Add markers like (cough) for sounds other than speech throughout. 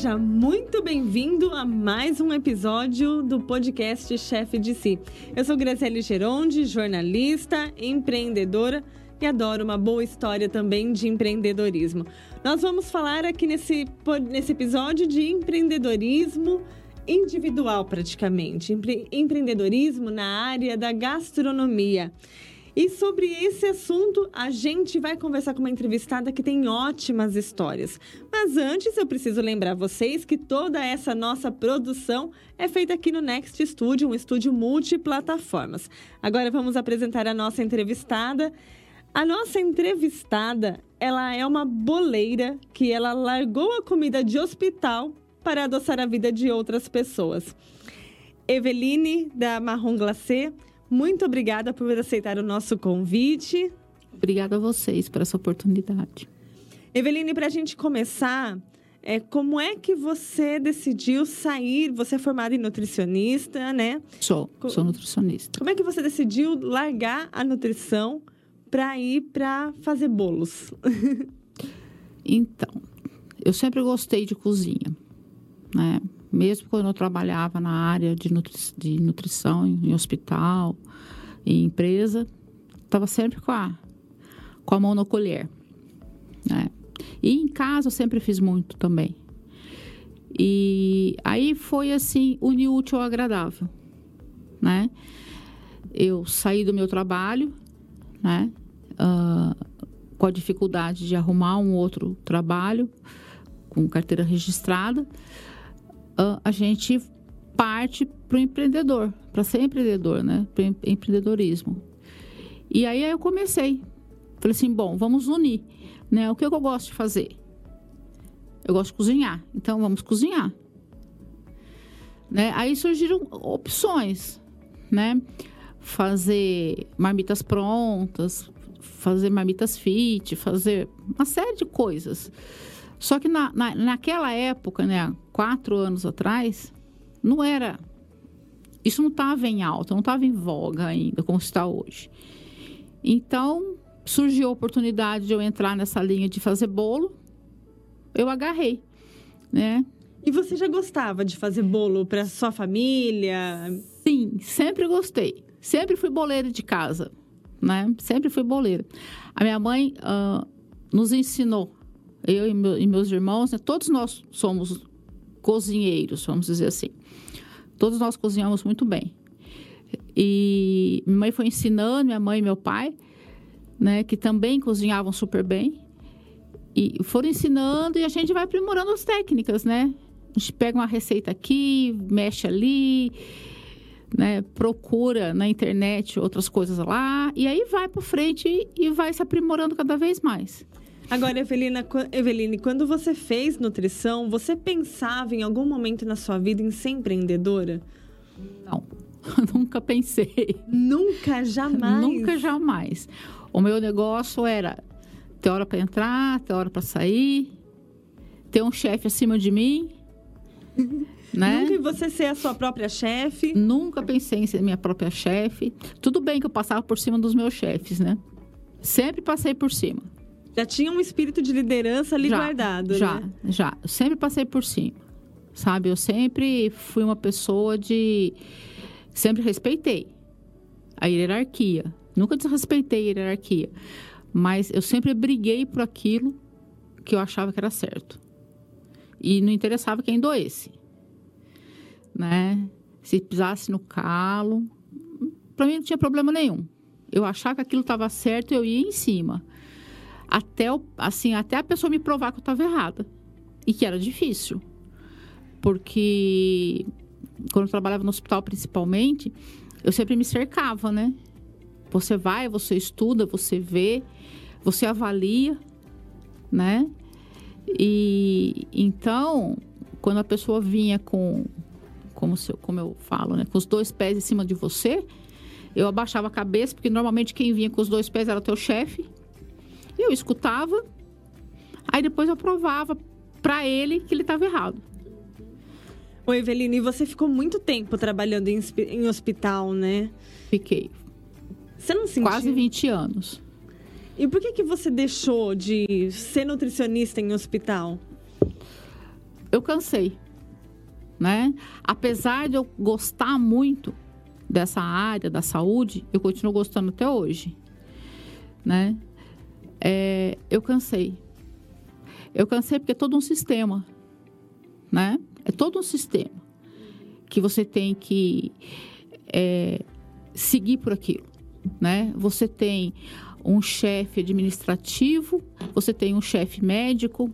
Seja muito bem-vindo a mais um episódio do podcast Chefe de Si. Eu sou Graciele Geronde, jornalista, empreendedora e adoro uma boa história também de empreendedorismo. Nós vamos falar aqui nesse, nesse episódio de empreendedorismo individual, praticamente. Empre empreendedorismo na área da gastronomia. E sobre esse assunto, a gente vai conversar com uma entrevistada que tem ótimas histórias. Mas antes, eu preciso lembrar vocês que toda essa nossa produção é feita aqui no Next Studio, um estúdio multiplataformas. Agora vamos apresentar a nossa entrevistada. A nossa entrevistada, ela é uma boleira que ela largou a comida de hospital para adoçar a vida de outras pessoas. Eveline, da Marrom Glacé, muito obrigada por aceitar o nosso convite. Obrigada a vocês por essa oportunidade. Eveline, para a gente começar, é, como é que você decidiu sair? Você é formada em nutricionista, né? Sou, sou nutricionista. Como é que você decidiu largar a nutrição para ir para fazer bolos? (laughs) então, eu sempre gostei de cozinha, né? Mesmo quando eu trabalhava na área de, nutri de nutrição, em hospital, em empresa, estava sempre com a, com a mão na colher. Né? E em casa eu sempre fiz muito também. E aí foi assim, unir útil ao agradável, né? Eu saí do meu trabalho, né? Uh, com a dificuldade de arrumar um outro trabalho com carteira registrada a gente parte para o empreendedor, para ser empreendedor, né? Para empreendedorismo. E aí eu comecei. Falei assim, bom, vamos unir, né? O que, eu gosto de fazer? Eu gosto de cozinhar, então vamos cozinhar. Né? Aí surgiram opções, né? Fazer marmitas prontas, fazer marmitas fit, fazer uma série de coisas. Só que na, na, naquela época, né, quatro anos atrás, não era. Isso não estava em alta, não estava em voga ainda, como está hoje. Então, surgiu a oportunidade de eu entrar nessa linha de fazer bolo, eu agarrei, né? E você já gostava de fazer bolo para sua família? Sim, sempre gostei. Sempre fui boleira de casa, né? Sempre fui boleira. A minha mãe uh, nos ensinou eu e, meu, e meus irmãos, né, todos nós somos cozinheiros, vamos dizer assim. Todos nós cozinhamos muito bem. E minha mãe foi ensinando, minha mãe e meu pai, né, que também cozinhavam super bem. E foram ensinando e a gente vai aprimorando as técnicas, né? A gente pega uma receita aqui, mexe ali, né? Procura na internet outras coisas lá e aí vai para frente e vai se aprimorando cada vez mais. Agora, Evelina, Eveline, quando você fez nutrição, você pensava em algum momento na sua vida em ser empreendedora? Não, (laughs) nunca pensei. Nunca, jamais? Nunca, jamais. O meu negócio era ter hora para entrar, ter hora para sair, ter um chefe acima de mim. (laughs) Né? Nunca você ser a sua própria chefe? Nunca pensei em ser minha própria chefe. Tudo bem que eu passava por cima dos meus chefes, né? Sempre passei por cima. Já tinha um espírito de liderança ali já, guardado, já, né? Já, Eu sempre passei por cima, sabe? Eu sempre fui uma pessoa de... Sempre respeitei a hierarquia. Nunca desrespeitei a hierarquia. Mas eu sempre briguei por aquilo que eu achava que era certo. E não interessava quem doesse. Né? Se pisasse no calo, para mim não tinha problema nenhum. Eu achava que aquilo estava certo, eu ia em cima até, assim, até a pessoa me provar que eu estava errada. E que era difícil. Porque quando eu trabalhava no hospital principalmente, eu sempre me cercava, né? Você vai, você estuda, você vê, você avalia, né? E então, quando a pessoa vinha com, como, se, como eu falo, né? Com os dois pés em cima de você, eu abaixava a cabeça, porque normalmente quem vinha com os dois pés era o teu chefe. Eu escutava, aí depois eu provava para ele que ele estava errado. Oi, Eveline, você ficou muito tempo trabalhando em, em hospital, né? Fiquei. Você não sentiu? Quase 20 anos. E por que, que você deixou de ser nutricionista em hospital? eu cansei, né? Apesar de eu gostar muito dessa área da saúde, eu continuo gostando até hoje, né? É, eu cansei. Eu cansei porque é todo um sistema, né? É todo um sistema que você tem que é, seguir por aquilo, né? Você tem um chefe administrativo, você tem um chefe médico,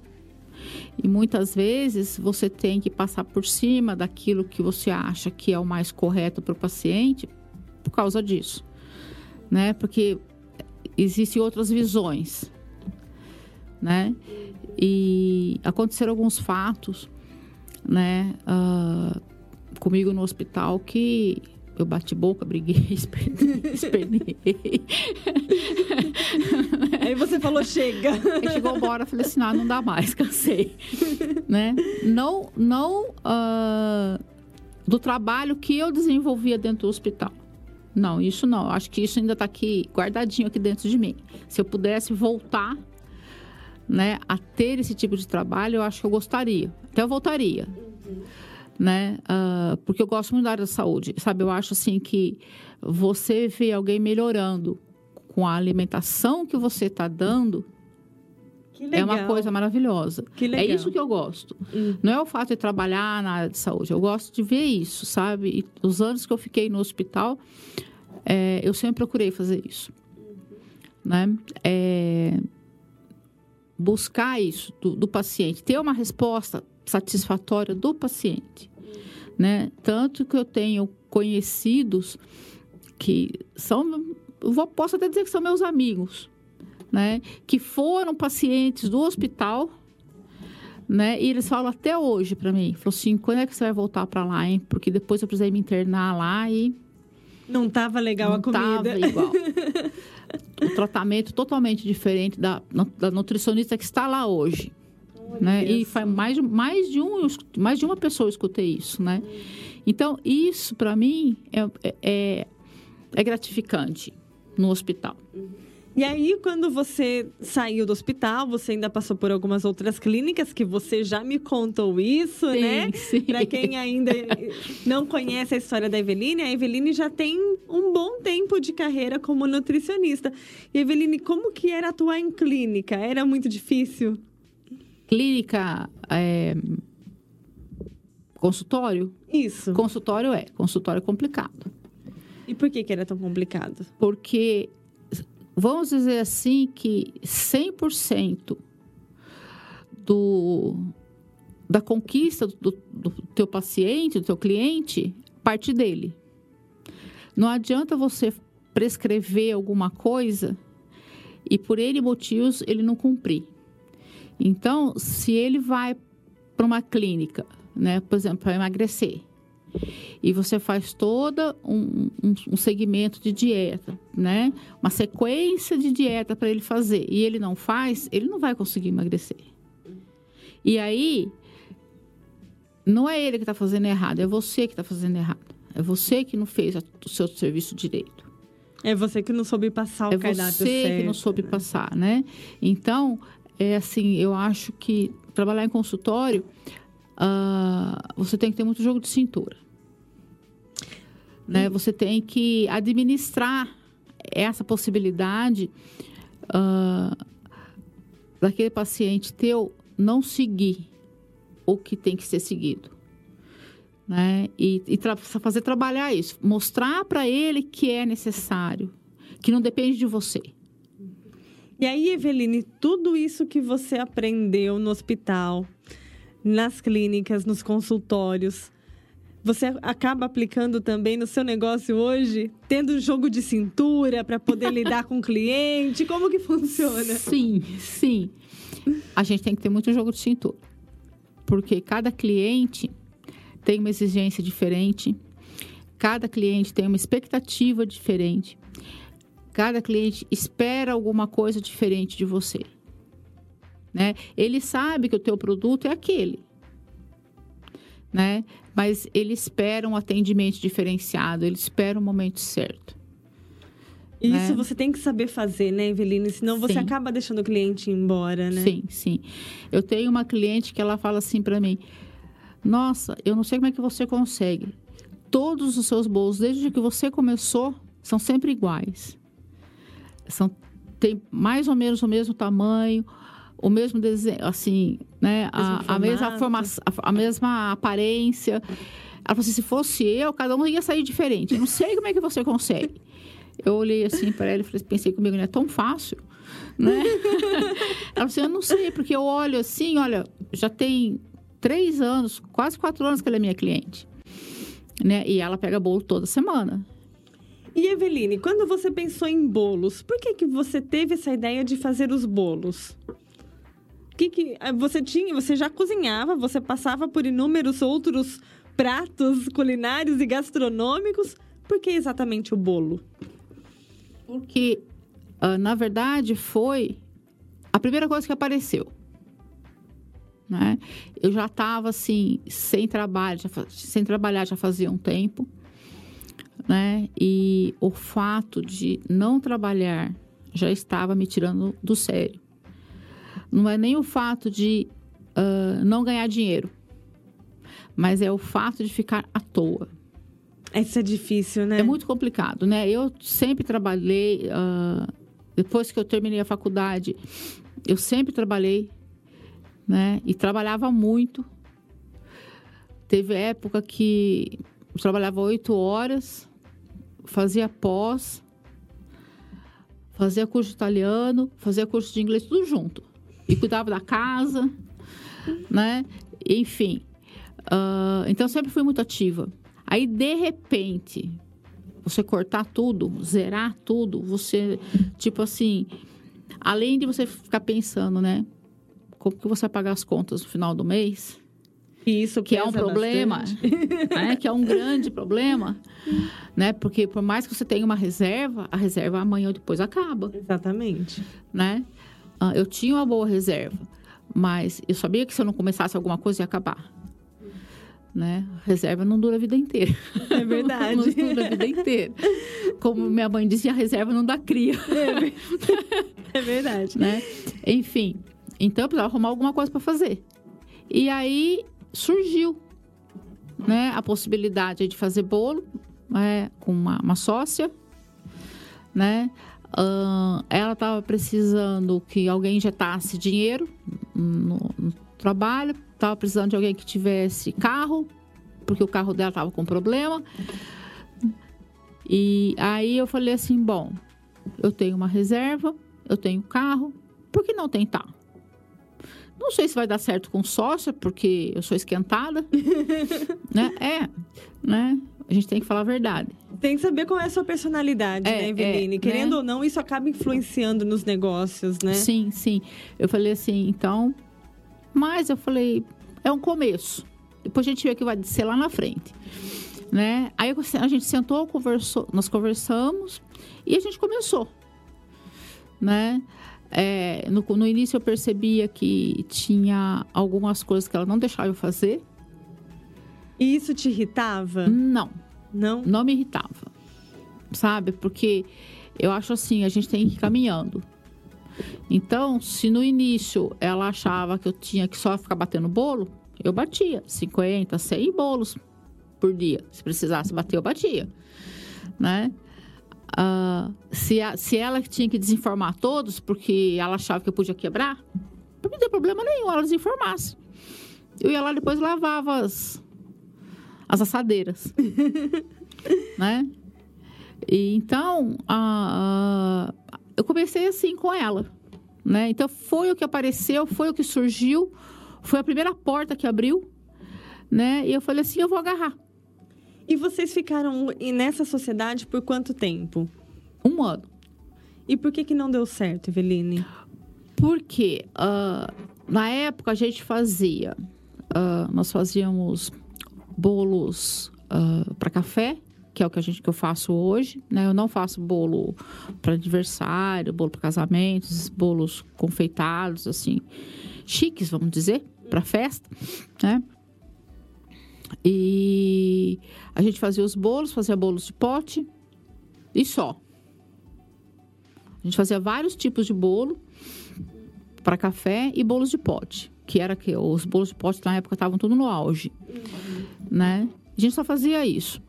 e muitas vezes você tem que passar por cima daquilo que você acha que é o mais correto para o paciente por causa disso, né? Porque existem outras visões, né? E aconteceram alguns fatos, né? Uh, comigo no hospital que eu bati boca, briguei, (laughs) espernei. Aí você falou, chega. Aí chegou uma hora, falei assim, não, não dá mais, cansei. né? Não, não uh, do trabalho que eu desenvolvia dentro do hospital. Não, isso não. Acho que isso ainda está aqui, guardadinho aqui dentro de mim. Se eu pudesse voltar né, a ter esse tipo de trabalho, eu acho que eu gostaria. Até eu voltaria. Uhum né? Uh, porque eu gosto muito da área da saúde, sabe? Eu acho assim que você vê alguém melhorando com a alimentação que você está dando é uma coisa maravilhosa. É isso que eu gosto. Hum. Não é o fato de trabalhar na área de saúde. Eu gosto de ver isso, sabe? E os anos que eu fiquei no hospital, é, eu sempre procurei fazer isso. Né? É, buscar isso do, do paciente, ter uma resposta satisfatória do paciente, né? Tanto que eu tenho conhecidos que são, eu posso até dizer que são meus amigos, né? Que foram pacientes do hospital, né? E eles falam até hoje para mim, falou assim, quando é que você vai voltar para lá, hein? Porque depois eu precisei me internar lá e não tava legal não a comida. Tava igual. (laughs) o tratamento totalmente diferente da, da nutricionista que está lá hoje né? E faz mais, mais, de um, mais de uma pessoa eu escutei isso, né? Então, isso para mim é, é, é, gratificante no hospital. E aí, quando você saiu do hospital, você ainda passou por algumas outras clínicas que você já me contou isso, sim, né? Sim. Para quem ainda não conhece a história da Eveline, a Eveline já tem um bom tempo de carreira como nutricionista. E Eveline, como que era atuar em clínica? Era muito difícil? Clínica. É... Consultório? Isso. Consultório é. Consultório é complicado. E por que, que era tão complicado? Porque, vamos dizer assim, que 100% do, da conquista do, do teu paciente, do teu cliente, parte dele. Não adianta você prescrever alguma coisa e por ele motivos ele não cumprir. Então, se ele vai para uma clínica, né, por exemplo, para emagrecer, e você faz todo um, um, um, segmento de dieta, né? Uma sequência de dieta para ele fazer e ele não faz, ele não vai conseguir emagrecer. E aí, não é ele que está fazendo errado, é você que está fazendo errado. É você que não fez o seu serviço direito. É você que não soube passar o é cardápio certo. É você que não soube passar, né? Então, é assim, eu acho que trabalhar em consultório, uh, você tem que ter muito jogo de cintura. Né? Você tem que administrar essa possibilidade uh, daquele paciente teu não seguir o que tem que ser seguido. Né? E, e tra fazer trabalhar isso, mostrar para ele que é necessário, que não depende de você. E aí, Eveline, tudo isso que você aprendeu no hospital, nas clínicas, nos consultórios, você acaba aplicando também no seu negócio hoje, tendo jogo de cintura para poder lidar com o cliente? Como que funciona? Sim, sim. A gente tem que ter muito jogo de cintura. Porque cada cliente tem uma exigência diferente, cada cliente tem uma expectativa diferente. Cada cliente espera alguma coisa diferente de você. Né? Ele sabe que o teu produto é aquele. Né? Mas ele espera um atendimento diferenciado, ele espera o um momento certo. Isso né? você tem que saber fazer, né, Eveline? Senão você sim. acaba deixando o cliente embora, né? Sim, sim. Eu tenho uma cliente que ela fala assim para mim: Nossa, eu não sei como é que você consegue. Todos os seus bolos, desde que você começou, são sempre iguais. São, tem mais ou menos o mesmo tamanho, o mesmo desenho, assim, né? A, a, mesma formação, a, a, mesma aparência. Ela falou assim, se fosse eu, cada um ia sair diferente. Eu não sei como é que você consegue. Eu olhei assim para ela e pensei comigo, não é tão fácil, né? ela falou assim, eu não sei, porque eu olho assim, olha, já tem três anos, quase quatro anos que ela é minha cliente, né? E ela pega bolo toda semana. E Eveline, quando você pensou em bolos, por que que você teve essa ideia de fazer os bolos? Que que eh, você tinha? Você já cozinhava? Você passava por inúmeros outros pratos culinários e gastronômicos? Por que exatamente o bolo? Porque, uh, na verdade, foi a primeira coisa que apareceu. Né? Eu já estava assim, sem trabalho, já, sem trabalhar já fazia um tempo. Né? E o fato de não trabalhar já estava me tirando do sério. Não é nem o fato de uh, não ganhar dinheiro, mas é o fato de ficar à toa. Isso é difícil, né? É muito complicado, né? Eu sempre trabalhei, uh, depois que eu terminei a faculdade, eu sempre trabalhei, né? E trabalhava muito. Teve época que eu trabalhava oito horas, fazia pós, fazia curso de italiano, fazia curso de inglês, tudo junto. E cuidava da casa, né? Enfim. Uh, então, sempre fui muito ativa. Aí, de repente, você cortar tudo, zerar tudo, você, tipo assim, além de você ficar pensando, né? Como que você vai pagar as contas no final do mês? Isso que é um problema, né? que é um grande problema, né? Porque por mais que você tenha uma reserva, a reserva amanhã ou depois acaba. Exatamente. Né? Ah, eu tinha uma boa reserva, mas eu sabia que se eu não começasse alguma coisa ia acabar né? Reserva não dura a vida inteira. É verdade. (laughs) não dura a vida inteira. Como minha mãe dizia, a reserva não dá cria. (laughs) É, verdade. Né? Enfim, então eu precisava arrumar alguma coisa para fazer. E aí surgiu né, a possibilidade de fazer bolo né, com uma, uma sócia, né? Uh, ela estava precisando que alguém injetasse dinheiro no, no trabalho, estava precisando de alguém que tivesse carro, porque o carro dela estava com problema. E aí eu falei assim: bom, eu tenho uma reserva, eu tenho carro, por que não tentar? Não sei se vai dar certo com sócia, porque eu sou esquentada. (laughs) né? É, né? A gente tem que falar a verdade. Tem que saber qual é a sua personalidade, é, né, Eveline? É, Querendo né? ou não, isso acaba influenciando nos negócios, né? Sim, sim. Eu falei assim, então, mas eu falei, é um começo. Depois a gente vê que vai ser lá na frente. Né? Aí a gente sentou, conversou, nós conversamos e a gente começou. Né? É, no, no início eu percebia que tinha algumas coisas que ela não deixava eu fazer. E isso te irritava? Não. Não? Não me irritava. Sabe? Porque eu acho assim, a gente tem que ir caminhando. Então, se no início ela achava que eu tinha que só ficar batendo bolo, eu batia 50, 100 bolos por dia. Se precisasse bater, eu batia, né? Uh, se, a, se ela tinha que desinformar todos porque ela achava que eu podia quebrar, não tem problema nenhum, ela desinformasse. Eu ia lá depois lavava as, as assadeiras, (laughs) né? E então, uh, uh, eu comecei assim com ela, né? Então foi o que apareceu, foi o que surgiu, foi a primeira porta que abriu, né? E eu falei assim, eu vou agarrar. E vocês ficaram nessa sociedade por quanto tempo? Um ano. E por que que não deu certo, Eveline? Porque uh, na época a gente fazia, uh, nós fazíamos bolos uh, para café, que é o que a gente que eu faço hoje, né? Eu não faço bolo para aniversário, bolo para casamentos, bolos confeitados assim, chiques, vamos dizer, para festa, né? E a gente fazia os bolos, fazia bolos de pote e só. A gente fazia vários tipos de bolo para café e bolos de pote. que era que os bolos de pote na época estavam tudo no auge, uhum. Né? A gente só fazia isso.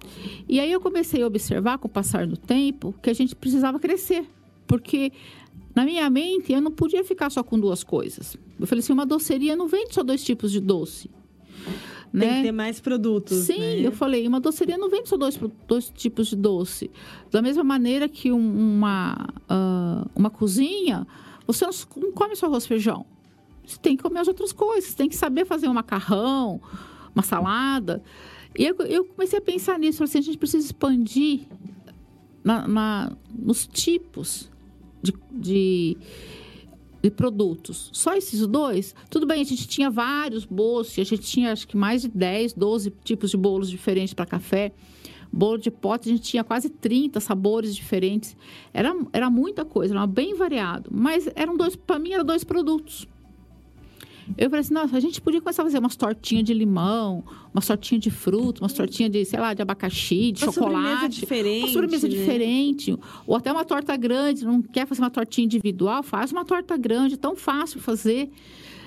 E aí eu comecei a observar com o passar do tempo que a gente precisava crescer, porque na minha mente eu não podia ficar só com duas coisas. Eu falei assim, uma doceria não vende só dois tipos de doce. Tem né? que ter mais produtos. Sim, né? eu falei, uma doceria não vende só dois, dois tipos de doce. Da mesma maneira que uma, uh, uma cozinha, você não come só arroz e feijão. Você tem que comer as outras coisas, tem que saber fazer um macarrão, uma salada. E eu, eu comecei a pensar nisso, assim, a gente precisa expandir na, na nos tipos de, de, de, produtos. Só esses dois? Tudo bem, a gente tinha vários bolos, a gente tinha acho que mais de 10, 12 tipos de bolos diferentes para café. Bolo de pote, a gente tinha quase 30 sabores diferentes. Era, era muita coisa, era bem variado. Mas eram dois, para mim, eram dois produtos. Eu falei assim, nossa, a gente podia começar a fazer umas tortinhas de limão, umas tortinhas de fruta, umas tortinhas de, sei lá, de abacaxi, de uma chocolate. Sobremesa diferente. Uma sobremesa né? diferente. Ou até uma torta grande, não quer fazer uma tortinha individual? Faz uma torta grande, tão fácil fazer.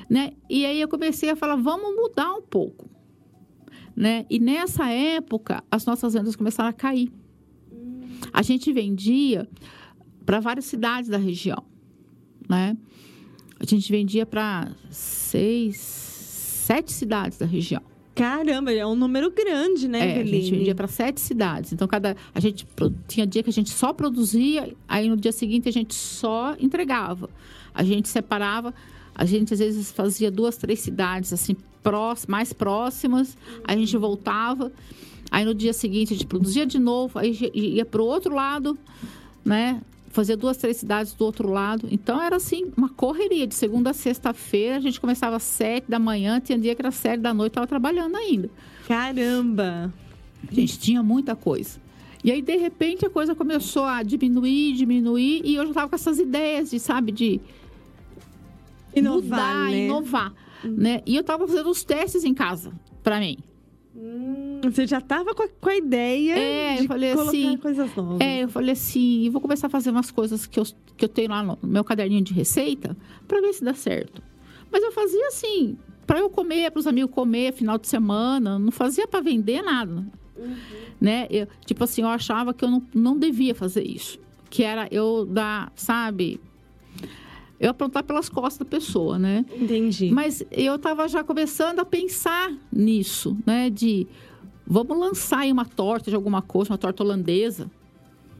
Né? E aí eu comecei a falar, vamos mudar um pouco. Né? E nessa época, as nossas vendas começaram a cair. A gente vendia para várias cidades da região, né? A gente vendia para seis, sete cidades da região. Caramba, é um número grande, né, é, A gente vendia para sete cidades. Então, cada a gente tinha dia que a gente só produzia, aí no dia seguinte a gente só entregava. A gente separava, a gente às vezes fazia duas, três cidades assim próximas, mais próximas, aí a gente voltava. Aí no dia seguinte a gente produzia de novo, aí ia para o outro lado, né? Fazia duas, três cidades do outro lado. Então era assim, uma correria. De segunda a sexta-feira, a gente começava às sete da manhã, tinha dia que era sete da noite, estava trabalhando ainda. Caramba! A gente tinha muita coisa. E aí, de repente, a coisa começou a diminuir, diminuir, e eu já estava com essas ideias de, sabe, de inovar, mudar, né? inovar. Né? E eu estava fazendo os testes em casa, para mim. Hum, você já estava com, com, a ideia é, de eu falei colocar assim, coisas novas. É, eu falei assim, vou começar a fazer umas coisas que eu, que eu tenho lá no meu caderninho de receita para ver se dá certo. Mas eu fazia assim, para eu comer, para os amigos comer final de semana, não fazia para vender nada. Uhum. Né? Eu, tipo assim, eu achava que eu não, não devia fazer isso. Que era eu dar, sabe, eu aprontar pelas costas da pessoa, né? Entendi. Mas eu estava já começando a pensar nisso, né? De vamos lançar aí uma torta de alguma coisa, uma torta holandesa.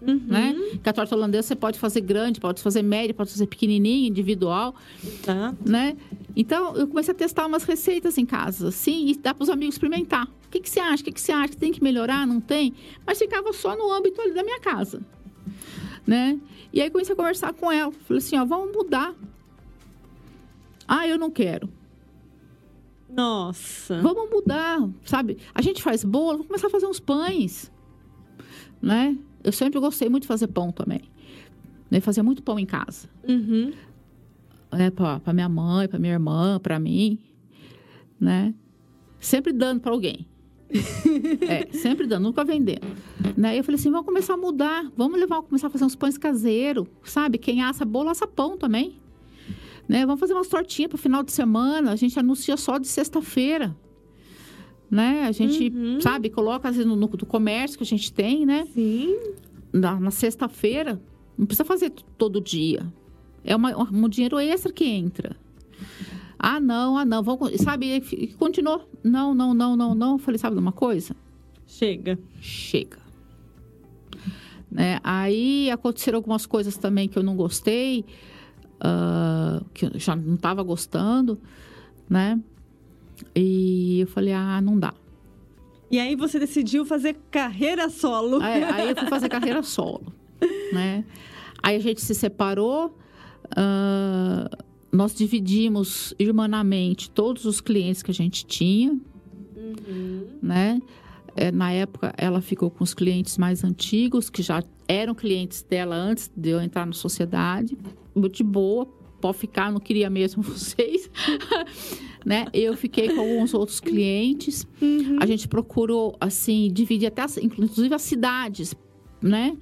Uhum. Né? Que a torta holandesa você pode fazer grande, pode fazer média, pode fazer pequenininha, individual, tá. né? Então eu comecei a testar umas receitas em casa, assim, e dá para os amigos experimentar. O que, que você acha? O que, que você acha? Tem que melhorar? Não tem? Mas ficava só no âmbito ali da minha casa, né? E aí comecei a conversar com ela. Falei assim, ó, vamos mudar. Ah, eu não quero. Nossa. Vamos mudar, sabe? A gente faz bolo, vamos começar a fazer uns pães, né? Eu sempre gostei muito de fazer pão também. Né? Fazia muito pão em casa. Uhum. É, para minha mãe, para minha irmã, para mim, né? Sempre dando para alguém. É, sempre dando, nunca vendendo. Né? Eu falei assim, vamos começar a mudar, vamos levar, começar a fazer uns pães caseiros, sabe? Quem assa bolo, assa pão também. Né? Vamos fazer umas tortinhas para o final de semana, a gente anuncia só de sexta-feira. Né? A gente, uhum. sabe, coloca às vezes, no, no do comércio que a gente tem, né? Sim. Na, na sexta-feira, não precisa fazer todo dia. É uma, um dinheiro extra que entra. Ah, não, ah, não, vamos, sabe, e continuou. Não, não, não, não, não. Eu falei, sabe de uma coisa? Chega. Chega. Né? Aí aconteceram algumas coisas também que eu não gostei, uh, que eu já não estava gostando, né? E eu falei, ah, não dá. E aí você decidiu fazer carreira solo. Aí, aí eu fui fazer carreira solo, (laughs) né? Aí a gente se separou. Uh, nós dividimos irmanamente todos os clientes que a gente tinha, uhum. né? É, na época, ela ficou com os clientes mais antigos, que já eram clientes dela antes de eu entrar na sociedade. De boa, pode ficar, não queria mesmo (laughs) vocês. né? Eu fiquei com alguns outros clientes. Uhum. A gente procurou, assim, dividir até, inclusive, as cidades, né?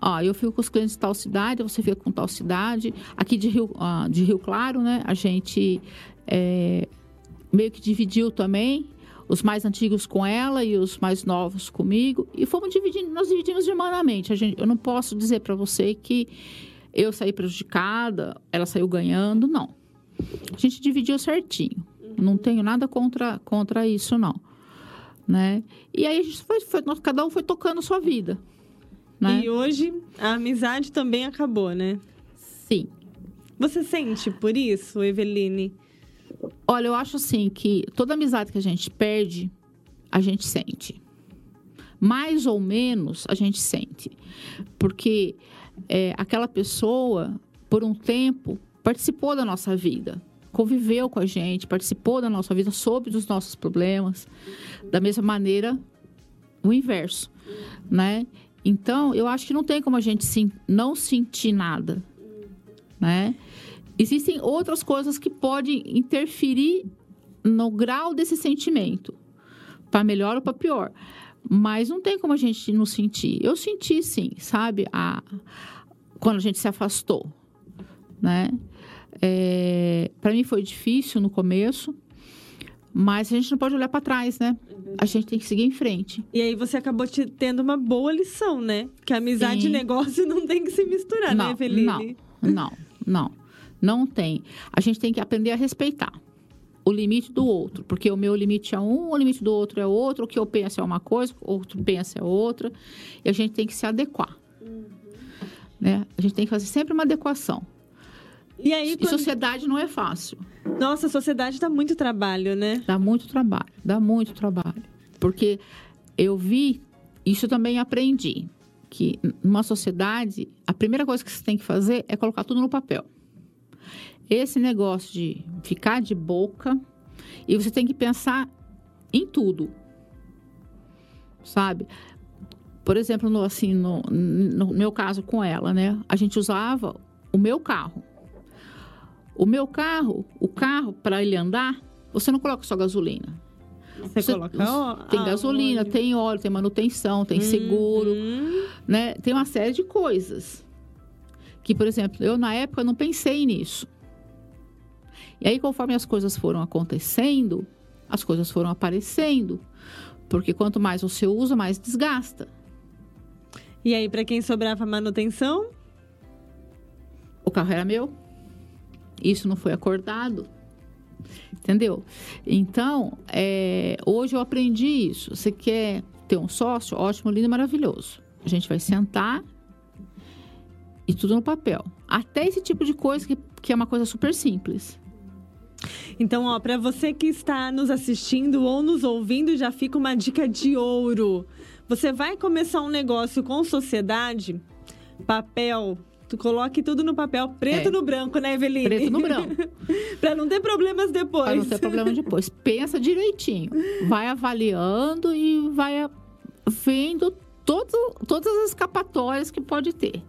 Ó, eu fico com os clientes de tal cidade, você fica com tal cidade. Aqui de Rio, de Rio Claro, né? A gente é, meio que dividiu também os mais antigos com ela e os mais novos comigo e fomos dividindo, nós dividimos irmanamente. A gente, eu não posso dizer para você que eu saí prejudicada, ela saiu ganhando, não. A gente dividiu certinho. Não tenho nada contra, contra isso, não. Né? E aí a gente foi, foi cada um foi tocando sua vida. Né? E hoje a amizade também acabou, né? Sim. Você sente por isso, Eveline? Olha, eu acho assim que toda amizade que a gente perde, a gente sente. Mais ou menos a gente sente. Porque é, aquela pessoa, por um tempo, participou da nossa vida, conviveu com a gente, participou da nossa vida, soube dos nossos problemas. Da mesma maneira, o inverso, né? Então, eu acho que não tem como a gente sim, não sentir nada, né? Existem outras coisas que podem interferir no grau desse sentimento, para melhor ou para pior. Mas não tem como a gente não sentir. Eu senti sim, sabe? A, quando a gente se afastou, né? É, para mim foi difícil no começo, mas a gente não pode olhar para trás, né? A gente tem que seguir em frente. E aí você acabou te, tendo uma boa lição, né? Que amizade Sim. e negócio (laughs) não tem que se misturar, não, né, Felipe? Não, não, não. Não tem. A gente tem que aprender a respeitar o limite do outro, porque o meu limite é um, o limite do outro é outro, o que eu penso é uma coisa, o outro pensa é outra, e a gente tem que se adequar. Uhum. Né? A gente tem que fazer sempre uma adequação. E aí, e sociedade não é fácil. Nossa, a sociedade dá muito trabalho, né? Dá muito trabalho, dá muito trabalho. Porque eu vi, isso também aprendi, que numa sociedade, a primeira coisa que você tem que fazer é colocar tudo no papel esse negócio de ficar de boca e você tem que pensar em tudo, sabe? Por exemplo, no, assim, no, no meu caso com ela, né? A gente usava o meu carro. O meu carro, o carro para ele andar, você não coloca só gasolina. Você, você coloca tem gasolina, óleo. tem óleo, tem manutenção, tem uhum. seguro, né? Tem uma série de coisas que, por exemplo, eu na época não pensei nisso. E aí, conforme as coisas foram acontecendo, as coisas foram aparecendo. Porque quanto mais você usa, mais desgasta. E aí, para quem sobrava manutenção? O carro era meu. Isso não foi acordado. Entendeu? Então, é, hoje eu aprendi isso. Você quer ter um sócio? Ótimo, lindo, maravilhoso. A gente vai sentar e tudo no papel. Até esse tipo de coisa que, que é uma coisa super simples. Então, ó, para você que está nos assistindo ou nos ouvindo, já fica uma dica de ouro. Você vai começar um negócio com sociedade, papel, Tu coloque tudo no papel, preto é. no branco, né, Eveline? Preto no branco. (laughs) para não ter problemas depois. Para não ter problema depois. Pensa direitinho. Vai avaliando e vai vendo todo, todas as escapatórias que pode ter.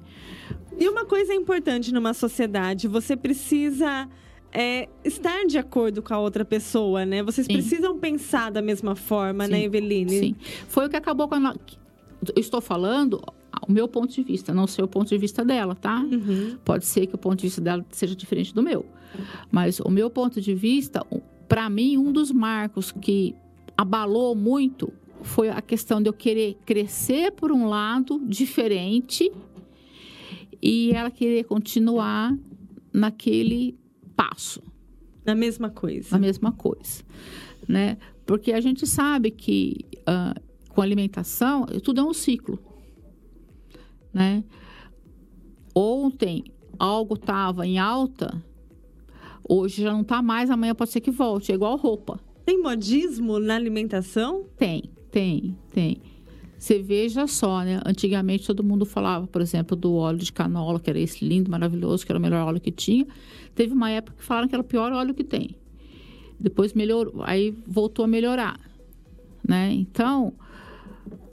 E uma coisa importante numa sociedade, você precisa é, estar de acordo com a outra pessoa, né? Vocês Sim. precisam pensar da mesma forma, né, Sim. né, Eveline? Sim. Foi o que acabou com a. Eu estou falando o meu ponto de vista, não sei o ponto de vista dela, tá? Uhum. Pode ser que o ponto de vista dela seja diferente do meu. Mas o meu ponto de vista, para mim, um dos marcos que abalou muito foi a questão de eu querer crescer por um lado diferente e ela querer continuar naquele passo. Na mesma coisa. Na mesma coisa, né? Porque a gente sabe que uh, com alimentação tudo é um ciclo, né? Ontem algo estava em alta, hoje já não está mais, amanhã pode ser que volte, é igual roupa. Tem modismo na alimentação? Tem, tem, tem. Você veja só, né? Antigamente todo mundo falava, por exemplo, do óleo de canola, que era esse lindo, maravilhoso, que era o melhor óleo que tinha. Teve uma época que falaram que era o pior óleo que tem. Depois melhorou, aí voltou a melhorar, né? Então,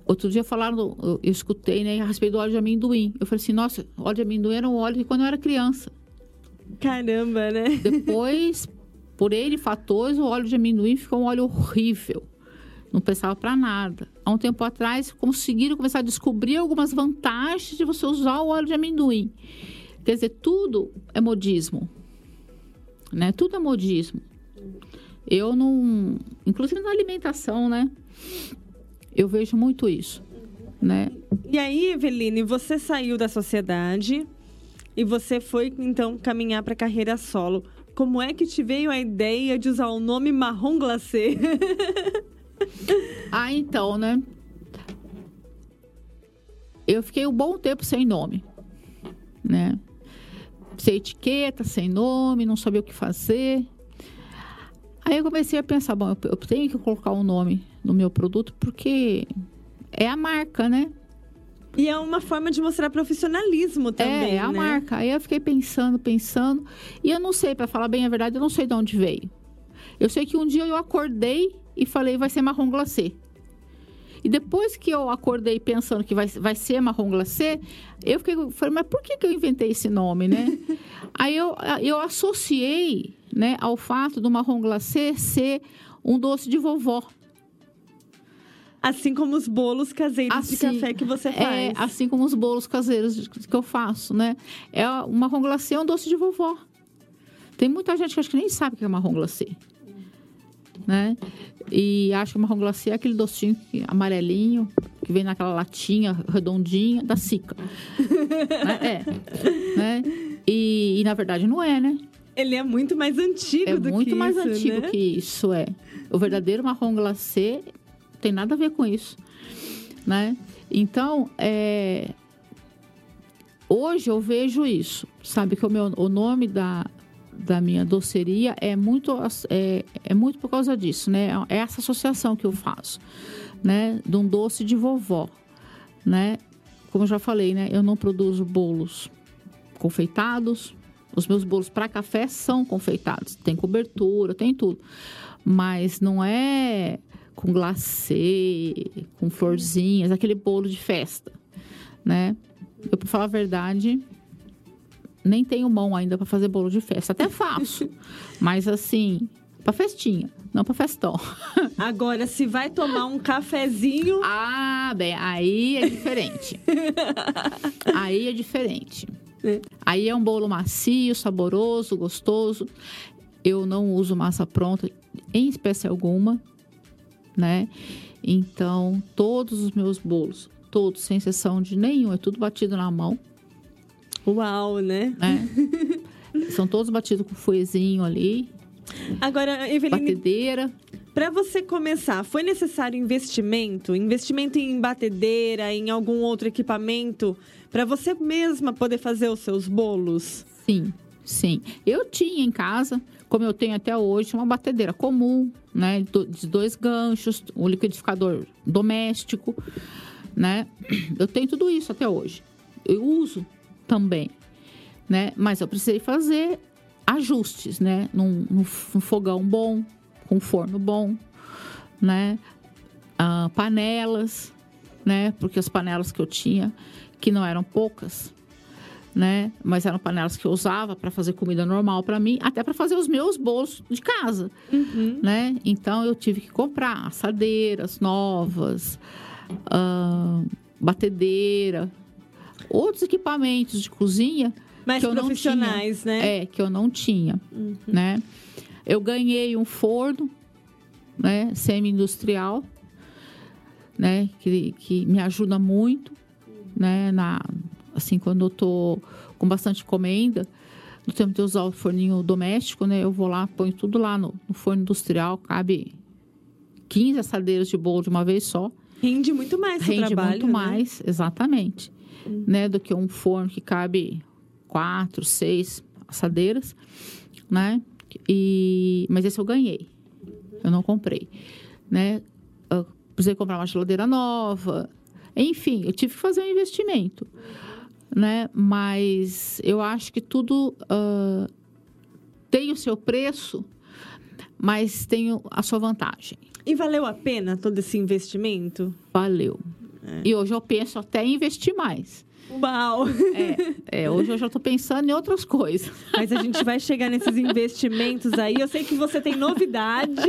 outro dia falaram, eu, eu escutei, né, a respeito do óleo de amendoim. Eu falei assim, nossa, óleo de amendoim era um óleo de quando eu era criança. Caramba, né? Depois, (laughs) por ele fatores, o óleo de amendoim ficou um óleo horrível não prestava para nada. Há um tempo atrás, conseguiram começar a descobrir algumas vantagens de você usar o óleo de amendoim. Quer dizer, tudo é modismo. Né? Tudo é modismo. Eu não. Inclusive na alimentação, né? Eu vejo muito isso. Né? E aí, Eveline, você saiu da sociedade e você foi então caminhar para a carreira solo. Como é que te veio a ideia de usar o nome marrom glacê? (laughs) ah, então, né? Eu fiquei um bom tempo sem nome, né? Sem etiqueta, sem nome, não sabia o que fazer. Aí eu comecei a pensar, bom, eu tenho que colocar um nome no meu produto porque é a marca, né? E é uma forma de mostrar profissionalismo também. É, é a né? marca. Aí eu fiquei pensando, pensando. E eu não sei, para falar bem a verdade, eu não sei de onde veio. Eu sei que um dia eu acordei e falei, vai ser marrom glacê. E depois que eu acordei pensando que vai, vai ser marrom glacê, eu fiquei, falei, mas por que, que eu inventei esse nome, né? (laughs) Aí eu, eu associei né, ao fato do marrom glacê ser um doce de vovó. Assim como os bolos caseiros assim, de café que você é, faz. É, assim como os bolos caseiros que eu faço, né? É o marrom glacê é um doce de vovó. Tem muita gente que acho que nem sabe o que é marrom glacê né? E acho que o marrom glacê é aquele docinho amarelinho que vem naquela latinha redondinha da Sica. (laughs) né? É. Né? E, e, na verdade não é, né? Ele é muito mais antigo é do que isso. É muito mais antigo né? que isso, é. O verdadeiro marrom glacê tem nada a ver com isso, né? Então, é... hoje eu vejo isso, sabe que o meu o nome da da minha doceria é muito, é, é muito por causa disso, né? É essa associação que eu faço, né? De um doce de vovó, né? Como eu já falei, né? Eu não produzo bolos confeitados. Os meus bolos para café são confeitados. Tem cobertura, tem tudo. Mas não é com glacê, com florzinhas, aquele bolo de festa, né? Eu, para falar a verdade, nem tenho mão ainda para fazer bolo de festa. Até faço, (laughs) mas assim, para festinha, não para festão. (laughs) Agora, se vai tomar um cafezinho. Ah, bem, aí é diferente. (laughs) aí é diferente. É. Aí é um bolo macio, saboroso, gostoso. Eu não uso massa pronta em espécie alguma, né? Então, todos os meus bolos, todos, sem exceção de nenhum, é tudo batido na mão. Uau, né? É. São todos batidos com fuezinho ali. Agora, Eveline. Batedeira. Para você começar, foi necessário investimento? Investimento em batedeira, em algum outro equipamento, para você mesma poder fazer os seus bolos? Sim, sim. Eu tinha em casa, como eu tenho até hoje, uma batedeira comum, né? De dois ganchos, um liquidificador doméstico, né? Eu tenho tudo isso até hoje. Eu uso também, né? Mas eu precisei fazer ajustes, né? Num, num, fogão bom, com forno bom, né? Ah, panelas, né? Porque as panelas que eu tinha, que não eram poucas, né? Mas eram panelas que eu usava para fazer comida normal para mim, até para fazer os meus bolos de casa, uhum. né? Então eu tive que comprar assadeiras novas, uh, batedeira, outros equipamentos de cozinha mais que profissionais, tinha, né? É, que eu não tinha, uhum. né? Eu ganhei um forno, né, semi-industrial, né, que, que me ajuda muito, né, na assim quando eu tô com bastante encomenda, no tempo de usar o forninho doméstico, né, eu vou lá, ponho tudo lá no, no forno industrial, cabe 15 assadeiras de bolo de uma vez só. Rende muito mais Rende trabalho, muito né? mais, exatamente uhum. né? Do que um forno que cabe quatro, seis assadeiras, né? E, mas esse eu ganhei. Eu não comprei, né? Eu precisei comprar uma geladeira nova. Enfim, eu tive que fazer um investimento, né? Mas eu acho que tudo uh, tem o seu preço, mas tem a sua vantagem. E valeu a pena todo esse investimento? Valeu. É. E hoje eu penso até em investir mais. Uau! É, é, hoje eu já estou pensando em outras coisas. Mas a gente vai chegar nesses investimentos aí. Eu sei que você tem novidades,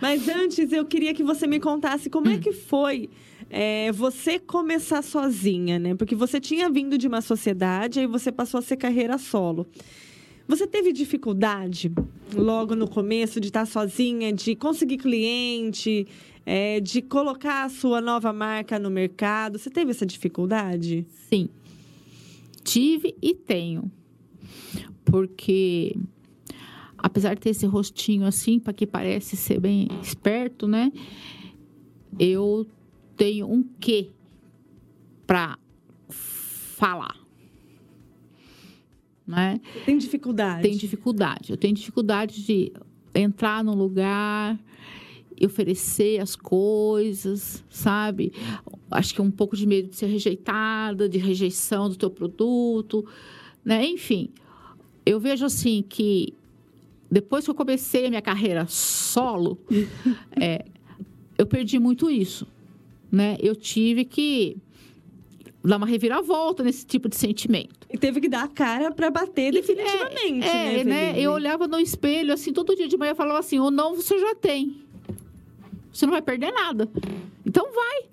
mas antes eu queria que você me contasse como é que foi é, você começar sozinha, né? Porque você tinha vindo de uma sociedade, aí você passou a ser carreira solo. Você teve dificuldade logo no começo de estar sozinha, de conseguir cliente, é, de colocar a sua nova marca no mercado? Você teve essa dificuldade? Sim. Tive e tenho. Porque apesar de ter esse rostinho assim, para que parece ser bem esperto, né? Eu tenho um quê para falar. Né? Tem dificuldade. Tem dificuldade. Eu tenho dificuldade de entrar no lugar oferecer as coisas, sabe? Acho que é um pouco de medo de ser rejeitada, de rejeição do teu produto, né? Enfim, eu vejo assim que depois que eu comecei a minha carreira solo, (laughs) é, eu perdi muito isso, né? Eu tive que dar uma reviravolta nesse tipo de sentimento. E teve que dar a cara para bater definitivamente, é, é, né, né? Eu olhava no espelho, assim, todo dia de manhã, eu falava assim, ou não, você já tem. Você não vai perder nada. Então vai.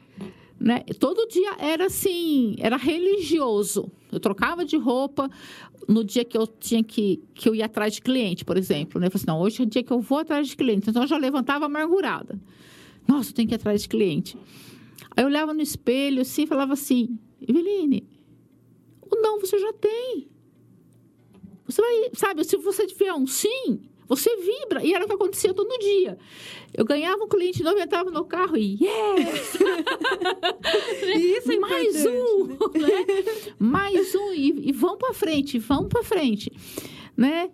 Né? Todo dia era assim, era religioso. Eu trocava de roupa no dia que eu tinha que, que eu ia atrás de cliente, por exemplo. Né? Eu falei assim, não, hoje é o dia que eu vou atrás de cliente. Então eu já levantava amargurada. Nossa, eu tenho que ir atrás de cliente. Aí eu olhava no espelho assim e falava assim, Eveline, o não você já tem. Você vai, sabe, se você tiver um sim, você vibra. E era o que acontecia todo dia. Eu ganhava um cliente novo, entrava no carro e yes! (laughs) Isso é Mais um! (laughs) Né? Mais um! E, e vão para frente, vão para frente. Né?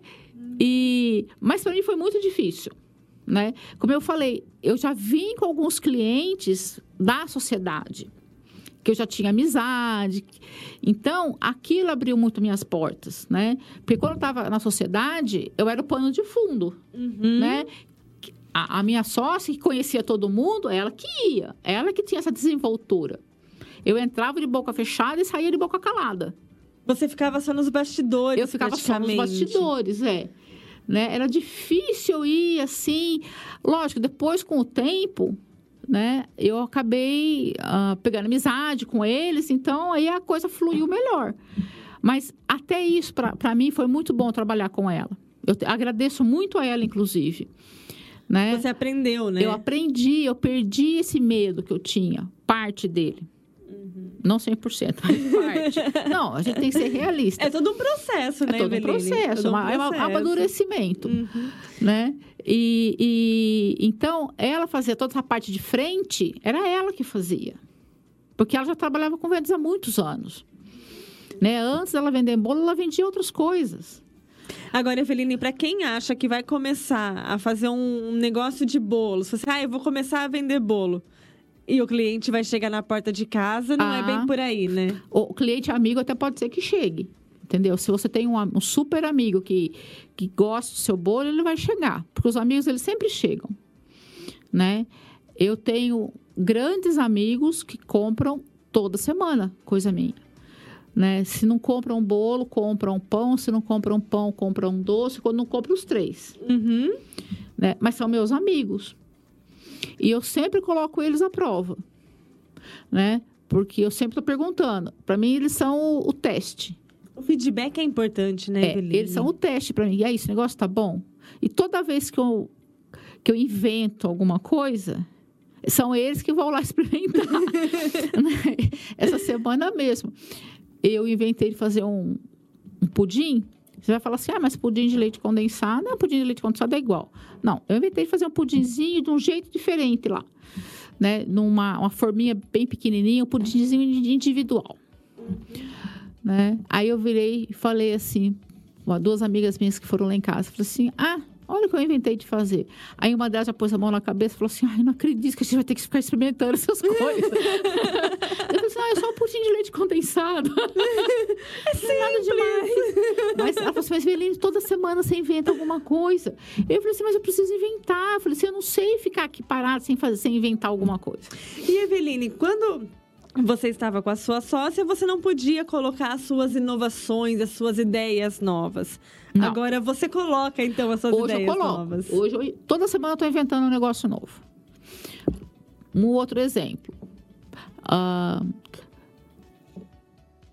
E, mas para mim foi muito difícil. Né? Como eu falei, eu já vim com alguns clientes da sociedade que eu já tinha amizade. Então, aquilo abriu muito minhas portas, né? Porque quando eu estava na sociedade, eu era o pano de fundo, uhum. né? A, a, minha sócia, que conhecia todo mundo, ela que ia. Ela que tinha essa desenvoltura. Eu entrava de boca fechada e saía de boca calada. Você ficava só nos bastidores, Eu ficava só nos bastidores, é. Né? Era difícil ir assim. Lógico, depois, com o tempo, né? Eu acabei uh, pegando amizade com eles, então aí a coisa fluiu melhor. Mas até isso, para mim, foi muito bom trabalhar com ela. Eu agradeço muito a ela, inclusive. Né? Você aprendeu, né? Eu aprendi, eu perdi esse medo que eu tinha, parte dele. Uhum. Não 100%, mas parte. (laughs) Não, a gente tem que ser realista. É todo um processo, né, É todo um processo, todo um processo. é um amadurecimento, uhum. né? E, e, então, ela fazia toda essa parte de frente, era ela que fazia. Porque ela já trabalhava com vendas há muitos anos. Né? Antes dela vender bolo, ela vendia outras coisas. Agora, Eveline, para quem acha que vai começar a fazer um negócio de bolos, você, ah, eu vou começar a vender bolo. E o cliente vai chegar na porta de casa, não ah, é bem ah. por aí, né? O cliente amigo até pode ser que chegue. Entendeu? Se você tem um, um, super amigo que, que gosta do seu bolo, ele vai chegar. Porque os amigos, eles sempre chegam. Né? Eu tenho grandes amigos que compram toda semana coisa minha. Né? Se não compram um bolo, compram um pão. Se não compram um pão, compram um doce. Quando não compram os três. Uhum. Né? Mas são meus amigos. E eu sempre coloco eles à prova. Né? Porque eu sempre estou perguntando. Para mim, eles são o, o teste. O feedback é importante, né, é, Eles são o teste para mim. E aí, esse negócio tá bom? E toda vez que eu, que eu invento alguma coisa, são eles que vão lá (laughs) experimentar. (laughs) Né? Essa semana mesmo, eu inventei de fazer um, um pudim. Você vai falar assim, ah, mas pudim de leite condensado, não, pudim de leite condensado é igual. Não, eu inventei de fazer um pudinzinho de um jeito diferente lá. Né? Numa uma forminha bem pequenininha, um pudinzinho individual. Né? Aí eu virei e falei assim, duas amigas minhas que foram lá em casa, falei assim, ah, olha o que eu inventei de fazer. Aí uma delas já pôs a mão na cabeça e falou assim, ai, não acredito que a gente vai ter que ficar experimentando essas (laughs) coisas. eu falei assim, ah, é só um pudim de leite condensado. É (laughs) é nada demais. Mas ela falou assim, mas Veline, toda semana você inventa alguma coisa. Eu falei assim, mas eu preciso inventar. Eu falei assim, eu não sei ficar aqui parado sem fazer, sem inventar alguma coisa. E Eveline, quando você estava com a sua sócia, você não podia colocar as suas inovações, as suas ideias novas. Não. Agora você coloca então as suas Hoje ideias eu coloco. novas. Hoje, eu, toda semana eu estou inventando um negócio novo. Um outro exemplo. Uh,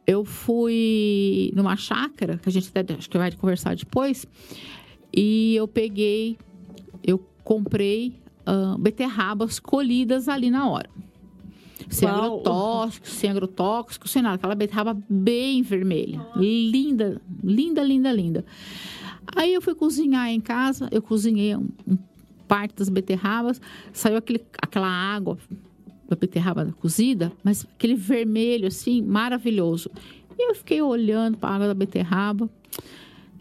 eu fui numa chácara, que a gente até acho que vai conversar depois, e eu peguei, eu comprei uh, beterrabas colhidas ali na hora. Sem agrotóxico, sem agrotóxico, sem nada. Aquela beterraba bem vermelha. Linda, linda, linda, linda. Aí eu fui cozinhar em casa, eu cozinhei um, um parte das beterrabas, saiu aquele, aquela água da beterraba cozida, mas aquele vermelho assim, maravilhoso. E eu fiquei olhando para a água da beterraba.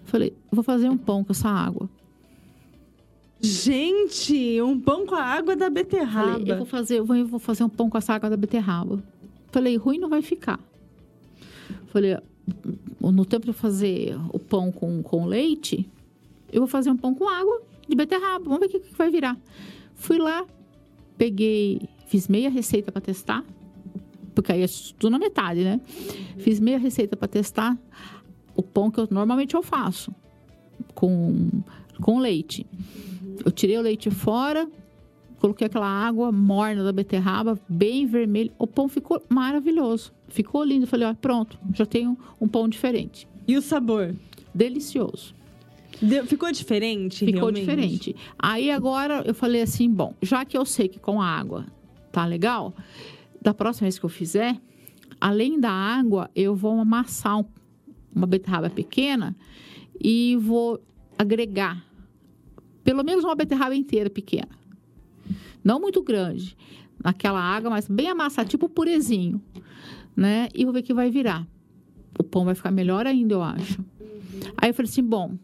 Falei, vou fazer um pão com essa água. Gente, um pão com a água da beterraba. Falei, eu vou fazer, eu vou, eu vou fazer um pão com essa água da beterraba. Falei, ruim não vai ficar. Falei, no tempo de eu fazer o pão com, com leite, eu vou fazer um pão com água de beterraba. Vamos ver o que, que vai virar. Fui lá, peguei, fiz meia receita para testar, porque aí é tudo na metade, né? Fiz meia receita para testar o pão que eu normalmente eu faço com, com leite. Eu tirei o leite fora, coloquei aquela água morna da beterraba, bem vermelho. O pão ficou maravilhoso. Ficou lindo. Falei, ó, pronto, já tenho um pão diferente. E o sabor? Delicioso. Deu- ficou diferente? Ficou realmente? diferente. Aí agora eu falei assim, bom, já que eu sei que com a água tá legal, da próxima vez que eu fizer, além da água, eu vou amassar um- uma beterraba pequena e vou agregar pelo menos uma beterraba inteira pequena. Não muito grande, naquela água, mas bem amassada, tipo purezinho, né? E vou ver o que vai virar. O pão vai ficar melhor ainda, eu acho. Aí eu falei assim, bom,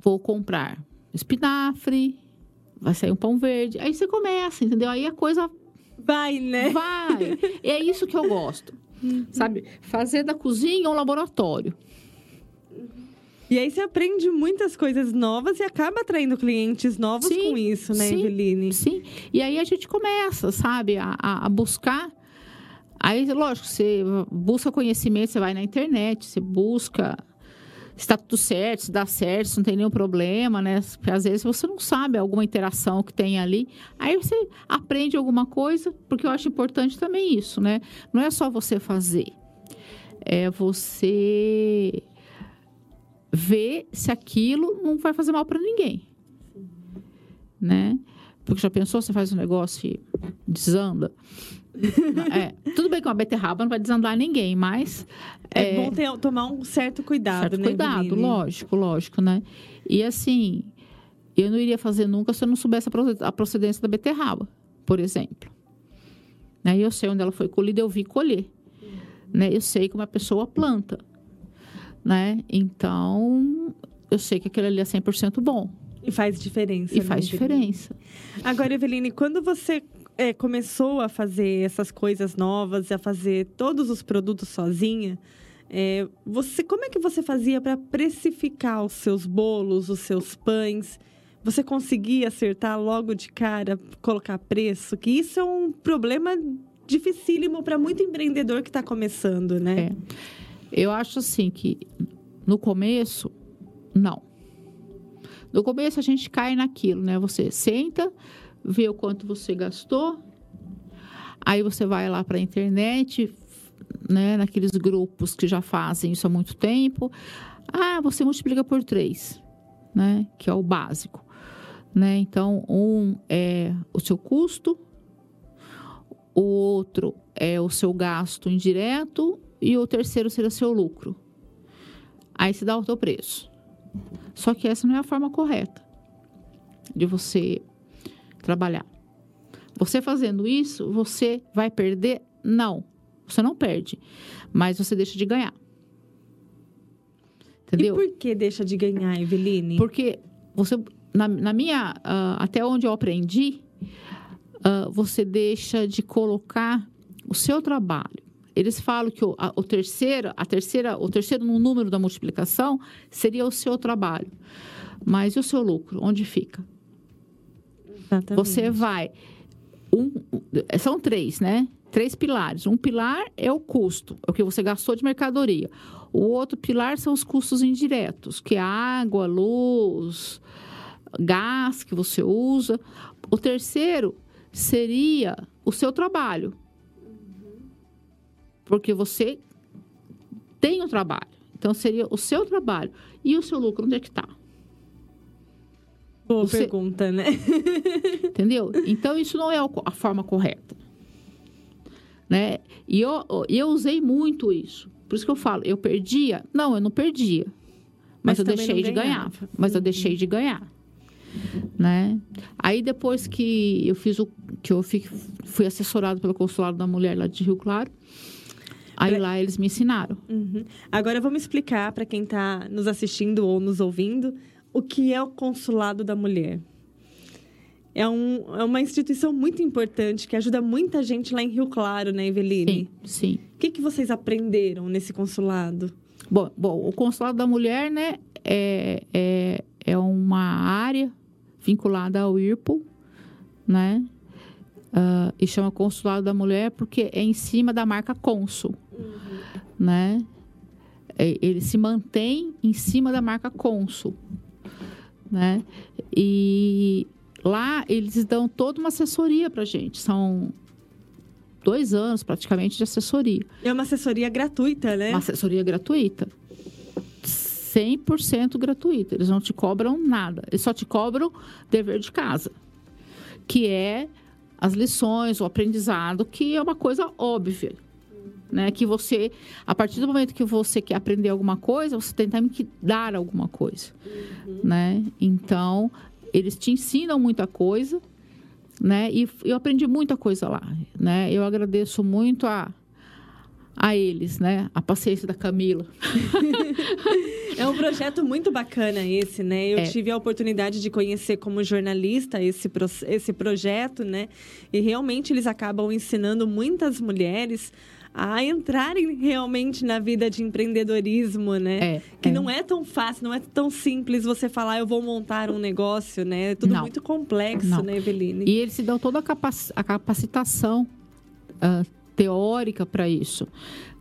vou comprar espinafre, vai sair um pão verde. Aí você começa, entendeu? Aí a coisa Vai, né? vai. É isso que eu gosto. Sabe? Fazer da cozinha um laboratório. E aí você aprende muitas coisas novas e acaba atraindo clientes novos Sim, com isso, né, sim. Eveline? Sim. E aí a gente começa, sabe, a, a- a buscar. Aí, lógico, você busca conhecimento, você vai na internet, você busca se está tudo certo, se dá certo, se não tem nenhum problema, né? Porque às vezes você não sabe alguma interação que tem ali. Aí você aprende alguma coisa, porque eu acho importante também isso, né? Não é só você fazer, é você ver se aquilo não vai fazer mal para ninguém, né? Porque já pensou, você faz um negócio e desanda? (laughs) é, tudo bem que uma beterraba não vai desandar ninguém, mas É, bom ter, tomar um certo cuidado, certo né, cuidado, lógico, lógico, né? E assim, eu não iria fazer nunca se eu não soubesse a procedência da beterraba, por exemplo. Né? Eu sei onde ela foi colhida, eu vi colher. Né? Eu sei como a pessoa planta. Né? Então, eu sei que aquilo ali é 100% bom. E faz diferença. E né, faz diferença. Agora, Eveline, quando você é, começou a fazer essas coisas novas, a fazer todos os produtos sozinha, é, você, como é que você fazia para precificar os seus bolos, os seus pães? Você conseguia acertar logo de cara, colocar preço? Que isso é um problema dificílimo para muito empreendedor que está começando, né? É. Eu acho assim que no começo, não. No começo a gente cai naquilo, né? Você senta, vê o quanto você gastou, aí você vai lá para a internet, né? Naqueles grupos que já fazem isso há muito tempo. Ah, você multiplica por três, né? Que é o básico, né? Então, um é o seu custo, o outro é o seu gasto indireto e o terceiro seria seu lucro. Aí se dá o teu preço. Só que essa não é a forma correta de você trabalhar. Você fazendo isso, você vai perder? Não, você não perde, mas você deixa de ganhar. Entendeu? E por que deixa de ganhar, Eveline? Porque você, na, na minha, ah, até onde eu aprendi, ah, você deixa de colocar o seu trabalho. Eles falam que o, a, o terceiro, a terceira, o terceiro no número da multiplicação seria o seu trabalho. Mas e o seu lucro? Onde fica? Exatamente. Você vai. Um, são três, né? Três pilares. Um pilar é o custo, é o que você gastou de mercadoria. O outro pilar são os custos indiretos, que é água, luz, gás que você usa. O terceiro seria o seu trabalho. Porque você tem o trabalho. Então, seria o seu trabalho. E o seu lucro, onde é que está? Boa você... pergunta, né? (laughs) (laughs) Entendeu? Então, isso não é a forma correta. Né? E eu, eu usei muito isso. Por isso que eu falo, eu perdia? Não, eu não perdia. Mas, mas eu deixei de ganhar. Mas eu deixei de ganhar. Né? Aí depois que eu fiz o que eu fui, fui assessorado pelo consulado da mulher lá de Rio Claro, aí pra... lá eles me ensinaram. Uhum. Agora vamos explicar para quem está nos assistindo ou nos ouvindo o que é o consulado da mulher. É, um, é uma instituição muito importante que ajuda muita gente lá em Rio Claro, né, Eveline? Sim, sim. O que, que vocês aprenderam nesse consulado? Bom, bom, o consulado da mulher, né, é, é, é uma área vinculada ao IRPO, né? Uh, e chama Consulado da Mulher porque é em cima da marca Consul, uhum. né? É, ele se mantém em cima da marca Consul, né? E lá eles dão toda uma assessoria para gente. São dois anos praticamente de assessoria. É uma assessoria gratuita, né? Uma assessoria gratuita. 100% gratuita. Eles não te cobram nada. Eles só te cobram dever de casa, que é as lições, o aprendizado, que é uma coisa óbvia. Né? Que você, a partir do momento que você quer aprender alguma coisa, você tem também que dar alguma coisa. Uhum. Né? Então, eles te ensinam muita coisa, né? E eu aprendi muita coisa lá, né? Eu agradeço muito a, a eles, né? A paciência da Camila. (laughs) é um projeto muito bacana esse, né? Eu é. tive a oportunidade de conhecer como jornalista esse, esse projeto, né? E realmente eles acabam ensinando muitas mulheres a entrarem realmente na vida de empreendedorismo, né? É, que é. não é tão fácil, não é tão simples você falar, eu vou montar um negócio, né? É tudo não. muito complexo, não. né, Eveline? E eles se dão toda a, capac a capacitação uh, teórica para isso,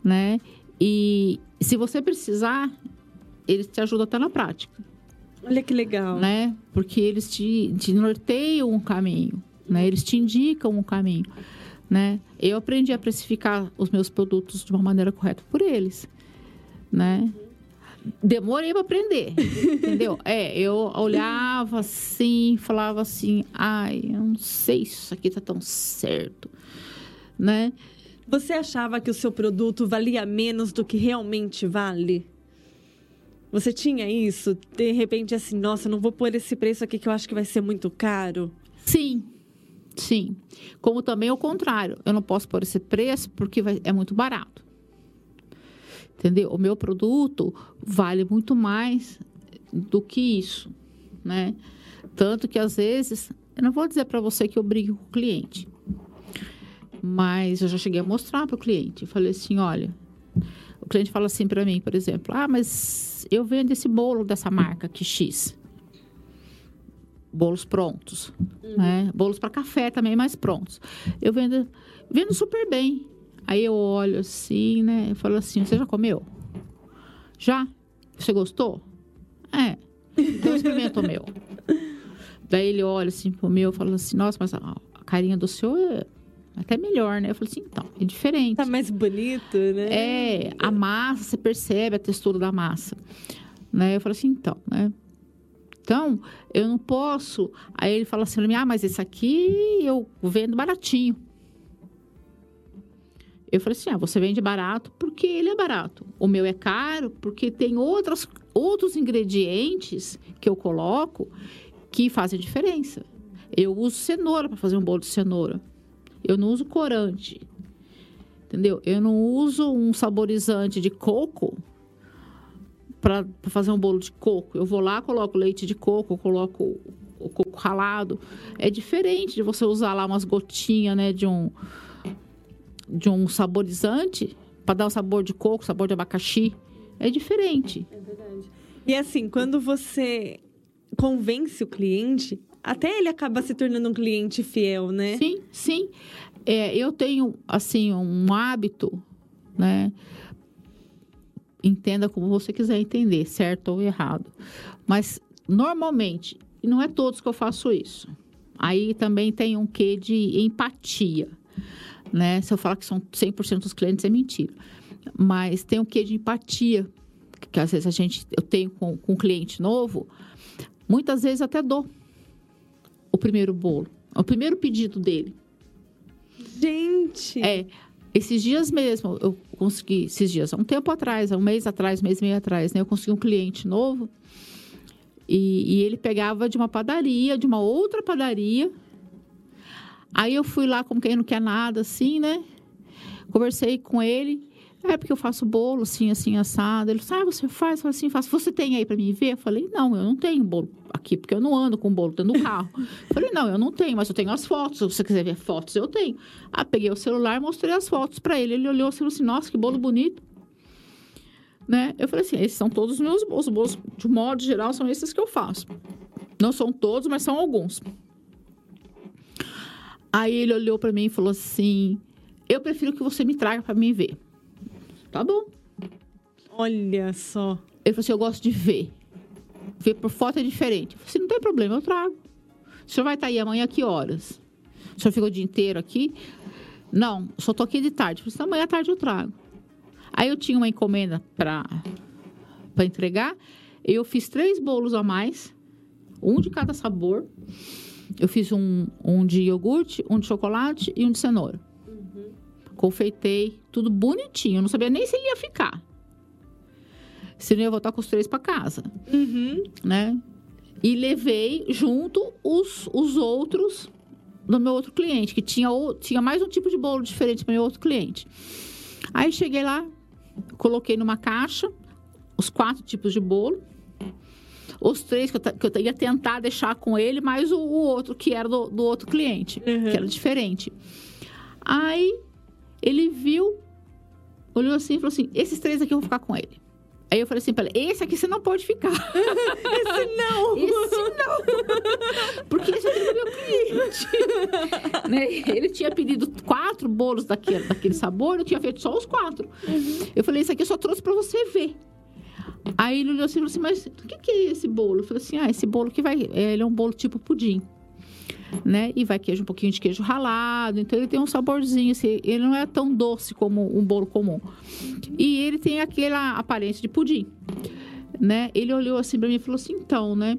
né? E se você precisar, eles te ajudam até na prática. Olha que legal. Né? Porque eles te, te norteiam um caminho, né? Eles te indicam um caminho, né? Eu aprendi a precificar os meus produtos de uma maneira correta por eles, né? Demorei para aprender, entendeu? (laughs) É, eu olhava assim, falava assim, ai, eu não sei se isso aqui tá tão certo, né? Você achava que o seu produto valia menos do que realmente vale? Você tinha isso? De repente, assim, nossa, não vou pôr esse preço aqui que eu acho que vai ser muito caro? Sim, sim. Como também o contrário. Eu não posso pôr esse preço porque vai, é muito barato. Entendeu? O meu produto vale muito mais do que isso, né? Tanto que às vezes, eu não vou dizer para você que eu brigo com o cliente. Mas eu já cheguei a mostrar para o cliente. Falei assim, olha, o cliente fala assim para mim, por exemplo, ah, mas eu vendo esse bolo dessa marca que X. Bolos prontos, uhum. né? Bolos para café também, mais prontos. Eu vendo, vendo super bem. Aí eu olho assim, né? Eu falo assim, você já comeu? Já? Você gostou? É. Então experimenta o meu. (laughs) Daí ele olha assim pro meu e fala assim, nossa, mas a, carinha do seu é até melhor, né? Eu falei assim, então, é diferente. Tá mais bonito, né? É, a massa, você percebe a textura da massa. Né? Eu falei assim, então, né? Então, eu não posso. Aí ele fala assim, ah, mas esse aqui eu vendo baratinho. Eu falei assim, ah, você vende barato porque ele é barato. O meu é caro porque tem outras, outros ingredientes que eu coloco que fazem diferença. Eu uso cenoura para fazer um bolo de cenoura. Eu não uso corante. Entendeu? Eu não uso um saborizante de coco para fazer um bolo de coco. Eu vou lá, coloco leite de coco, coloco o coco ralado. É diferente de você usar lá umas gotinhas, né, de um de um saborizante para dar o sabor de coco, sabor de abacaxi. É diferente. É verdade. E assim, quando você convence o cliente, até ele acaba se tornando um cliente fiel, né? Sim, sim. É, eu tenho, assim, um hábito, né? Entenda como você quiser entender, certo ou errado. Mas, normalmente, e não é todos que eu faço isso. Aí também tem um quê de empatia, né? Se eu falar que são 100% dos clientes, é mentira. Mas tem o que de empatia, que às vezes a gente, eu tenho com, com um cliente novo, muitas vezes até dou o primeiro bolo, o primeiro pedido dele. Gente! É, esses dias mesmo, eu consegui, esses dias, um tempo atrás, um mês atrás, mês e meio atrás, né? Eu consegui um cliente novo e, e ele pegava de uma padaria, de uma outra padaria. Aí eu fui lá como quem não quer nada, assim, né? Conversei com ele. É porque eu faço bolo, assim, assim, assado. Ele falou, ah, você faz? Eu falei assim, faço. Você tem aí para mim ver? Eu falei, não, eu não tenho bolo aqui, porque eu não ando com bolo dentro do carro. eu falei, não, eu não tenho, mas eu tenho as fotos. Se você quiser ver fotos, eu tenho. Ah, peguei o celular, mostrei as fotos para ele. Ele olhou e falou assim, nossa, que bolo bonito. Né? Eu falei assim, esses são todos os meus bolos. Os bolos, de modo geral, são esses que eu faço. Não são todos, mas são alguns. Aí ele olhou para mim e falou assim, eu prefiro que você me traga para mim ver. Tá bom. Olha só. Ele falou assim: eu gosto de ver. Ver por foto é diferente. Eu falei assim: não tem problema, eu trago. O senhor vai estar aí amanhã que horas? O senhor ficou o dia inteiro aqui? Não, só tô aqui de tarde. Eu falei assim: amanhã à tarde eu trago. Aí eu tinha uma encomenda para entregar. Eu fiz três bolos a mais, um de cada sabor. Eu fiz um, um de iogurte, um de chocolate e um de cenoura confeitei, tudo bonitinho. Eu não sabia nem se ele ia ficar. Se não ia voltar com os três para casa. Uhum. Né? E levei junto os, os outros do meu outro cliente, que tinha, tinha mais um tipo de bolo diferente para meu outro cliente. Aí cheguei lá, coloquei numa caixa os quatro tipos de bolo. Os três que eu, que eu ia tentar deixar com ele, mais o, o outro que era do, do outro cliente, uhum. que era diferente. Aí ele viu, olhou assim e falou assim: esses três aqui eu vou ficar com ele. Aí eu falei assim para ele: esse aqui você não pode ficar. (laughs) esse não! (laughs) Esse não! Porque esse aqui é meu cliente. (laughs) né? Ele tinha pedido quatro bolos daquele, daquele sabor, eu tinha feito só os quatro. Uhum. Eu falei: esse aqui eu só trouxe para você ver. Aí ele olhou assim e falou assim: mas o que, que é esse bolo? Eu falei assim: ah, esse bolo que vai. Ele é um bolo tipo pudim né? E vai queijo, um pouquinho de queijo ralado. Então ele tem um saborzinho, assim, ele não é tão doce como um bolo comum. E ele tem aquela aparência de pudim, né? Ele olhou assim para mim e falou assim: então, né?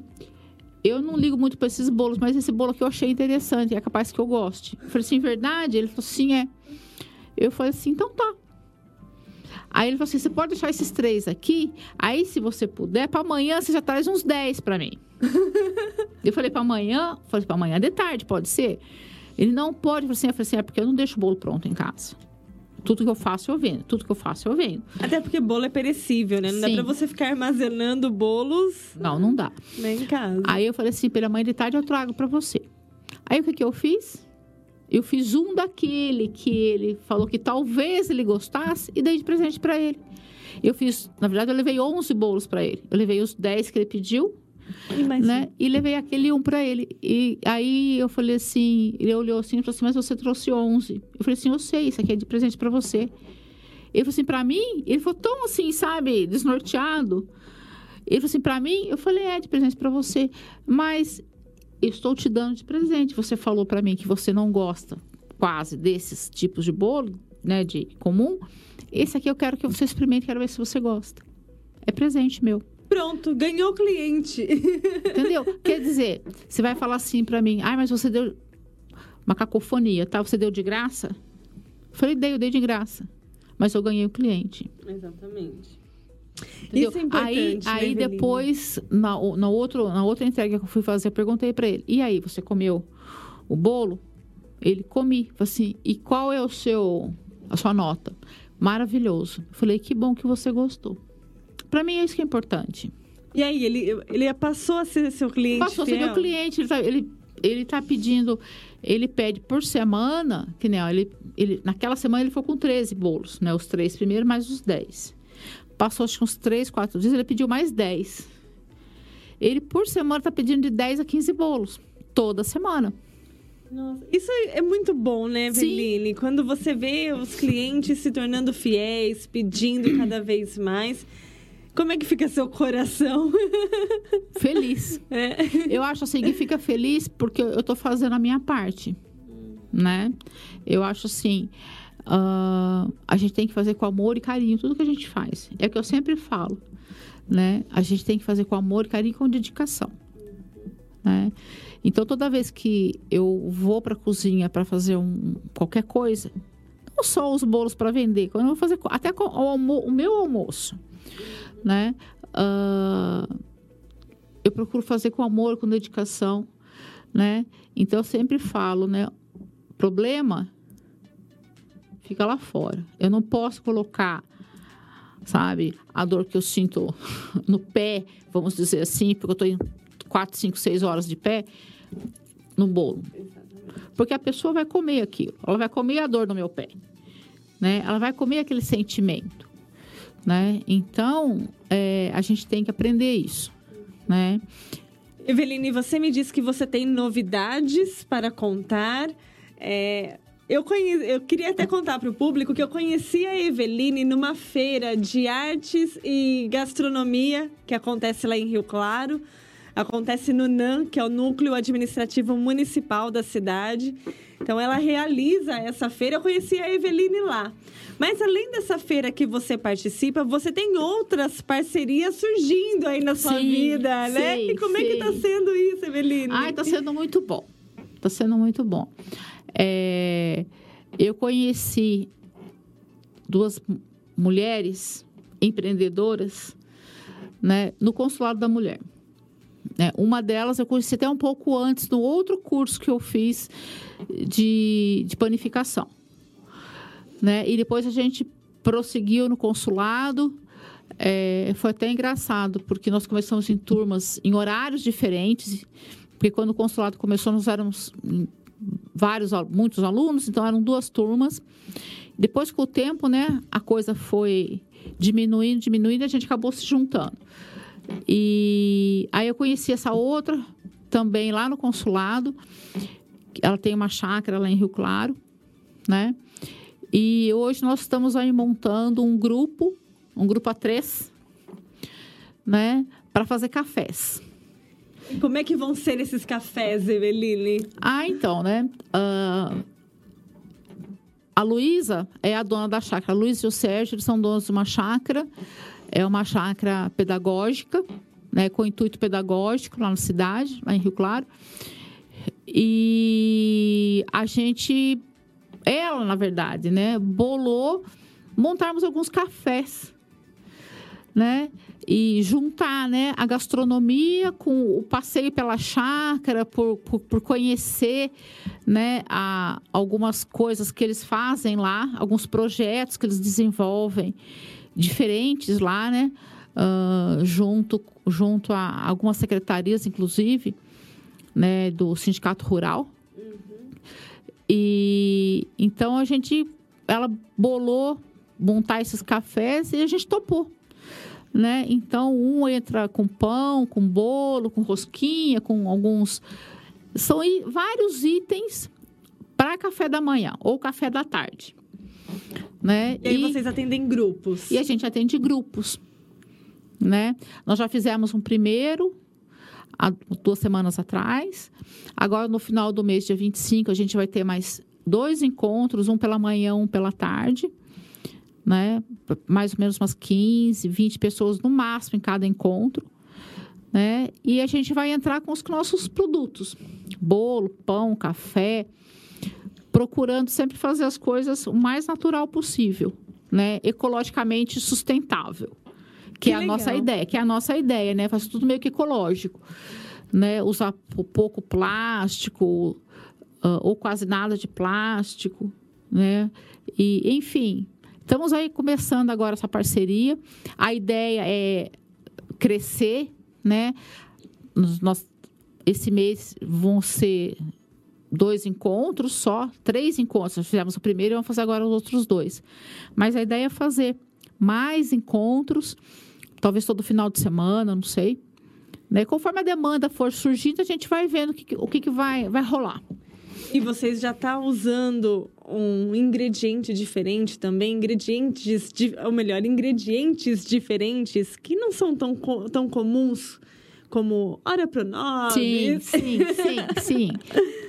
Eu não ligo muito para esses bolos, mas esse bolo aqui eu achei interessante, é capaz que eu goste. Eu falei assim, verdade? Ele falou assim, é. Eu falei assim, então tá. Aí ele falou assim: você pode deixar esses três aqui? Aí, se você puder, para amanhã você já traz uns 10 para mim. (laughs) eu falei: para amanhã? Falei: para amanhã de tarde, pode ser? Ele não pode. Eu falei assim: eu falei assim é porque eu não deixo o bolo pronto em casa. Tudo que eu faço, eu vendo. Tudo que eu faço, eu vendo. Até porque bolo é perecível, né? Não Sim. dá pra você ficar armazenando bolos. Não, não dá. Nem em casa. Aí eu falei assim: pela manhã de tarde eu trago para você. Aí o que, que eu fiz? Eu fiz um daquele que ele falou que talvez ele gostasse e dei de presente para ele. Eu fiz, na verdade, eu levei 11 bolos para ele. Eu levei os 10 que ele pediu, e né? E levei aquele um para ele. E aí eu falei assim, ele olhou assim e falou assim: "Mas você trouxe 11". Eu falei assim: "Eu sei, isso aqui é de presente para você". Ele falou assim: "Para mim?". Ele foi tão assim, sabe, desnorteado. Ele falou assim: "Para mim?". Eu falei: "É de presente para você". Mas eu estou te dando de presente. Você falou para mim que você não gosta quase desses tipos de bolo, né, de comum. Esse aqui eu quero que você experimente, quero ver se você gosta. É presente meu. Pronto, ganhou cliente. (laughs) Entendeu? Quer dizer, você vai falar assim para mim: "Ai, mas você deu uma cacofonia, tá? Você deu de graça?" Eu falei: "Dei, eu dei de graça." Mas eu ganhei o cliente. Exatamente. Entendeu? Isso é importante. Aí, né, aí depois, na, na, outro, na outra entrega que eu fui fazer, eu perguntei para ele: e aí, você comeu o bolo? Ele comi. assim, e qual é o seu, a sua nota? Maravilhoso. falei: que bom que você gostou. Para mim é isso que é importante. E aí, ele, ele passou a ser seu cliente? Passou a ser meu cliente. Ele tá, ele, ele tá pedindo, ele pede por semana, que nem, ó, ele, ele, naquela semana ele foi com 13 bolos, né? Os três primeiros, mais os 10. Passou acho que uns 3, 4 dias, ele pediu mais 10. Ele, por semana, está pedindo de 10 a 15 bolos. Toda semana. Nossa, isso é muito bom, né, Eveline? Quando você vê os clientes se tornando fiéis, pedindo cada (clears throat) vez mais. Como é que fica seu coração? (laughs) Feliz. É. Eu acho assim que fica feliz porque eu estou fazendo a minha parte. né? Eu acho assim, uh, a gente tem que fazer com amor e carinho tudo que a gente faz. É o que eu sempre falo, né? A gente tem que fazer com amor carinho e com dedicação, né? Então toda vez que eu vou para a cozinha para fazer um, qualquer coisa, não só os bolos para vender, quando eu vou fazer até o, o meu almoço, né? Uh, eu procuro fazer com amor, com dedicação, né? Então eu sempre falo, né? Problema fica lá fora. Eu não posso colocar, sabe, a dor que eu sinto (laughs) no pé, vamos dizer assim, porque eu estou em 4, 5, 6 horas de pé, no bolo. Porque a pessoa vai comer aquilo, ela vai comer a dor no meu pé, né? Ela vai comer aquele sentimento, né? Então, é, a gente tem que aprender isso, né? Eveline, você me disse que você tem novidades para contar. É, eu, conheci, eu queria até contar para o público que eu conheci a Eveline numa feira de artes e gastronomia que acontece lá em Rio Claro. Acontece no NAM, que é o Núcleo Administrativo Municipal da cidade. Então, ela realiza essa feira. Eu conheci a Eveline lá. Mas, além dessa feira que você participa, você tem outras parcerias surgindo aí na sua sim, vida, né? Sim, e como sim. é que está sendo isso, Eveline? Ai, está sendo muito bom. Está sendo muito bom. É, eu conheci duas mulheres empreendedoras né, no Consulado da Mulher. Né? Uma delas eu conheci até um pouco antes, no outro curso que eu fiz de, de panificação. Né? E depois a gente prosseguiu no consulado. É, foi até engraçado, porque nós começamos em turmas em horários diferentes, porque quando o consulado começou, nós éramos vários, muitos alunos, então eram duas turmas. Depois, com o tempo, né, a coisa foi diminuindo, diminuindo, a gente acabou se juntando. E aí eu conheci essa outra também lá no consulado. Ela tem uma chácara lá em Rio Claro, né? E hoje nós estamos aí montando um grupo, um grupo a três, né? Para fazer cafés. Como é que vão ser esses cafés, Eveline? Ah, então, né? Uh, a Luísa é a dona da chácara. A Luísa e o Sérgio eles são donos de uma chácara é uma chácara pedagógica, né, com intuito pedagógico lá na cidade, lá em Rio Claro. E a gente, ela, na verdade, né, bolou montarmos alguns cafés, né? E juntar né, a gastronomia com o passeio pela chácara, por, por, por conhecer né, a, algumas coisas que eles fazem lá, alguns projetos que eles desenvolvem diferentes lá, né? Uh, junto, junto a algumas secretarias, inclusive, né, do Sindicato Rural. Uhum. E então a gente, ela bolou montar esses cafés e a gente topou. Né? Então, um entra com pão, com bolo, com rosquinha, com alguns. São vários itens para café da manhã ou café da tarde. Né? E aí e, vocês atendem grupos? E a gente atende grupos. Né? Nós já fizemos um primeiro há duas semanas atrás. Agora, no final do mês, dia 25, a gente vai ter mais dois encontros, um pela manhã, um pela tarde. Né? Mais ou menos umas 15, 20 pessoas no máximo em cada encontro. Né? E a gente vai entrar com os nossos produtos: bolo, pão, café, procurando sempre fazer as coisas o mais natural possível, né? Ecologicamente sustentável. Que, que é a legal. nossa ideia, que é a nossa ideia, né? Faz tudo meio que ecológico. Né? Usar pouco plástico, uh, ou quase nada de plástico, né? E, enfim, estamos aí começando agora essa parceria. A ideia é crescer, né? Nós, esse mês vão ser dois encontros só, três encontros. Fizemos o primeiro e vamos fazer agora os outros dois. Mas a ideia é fazer mais encontros, talvez todo final de semana, não sei. Né? Conforme a demanda for surgindo, a gente vai vendo o que, o que, que vai, vai rolar. E vocês já tá usando um ingrediente diferente também, ingredientes, ou melhor, ingredientes diferentes que não são tão, tão comuns como ora pronome. Sim, sim, sim, sim.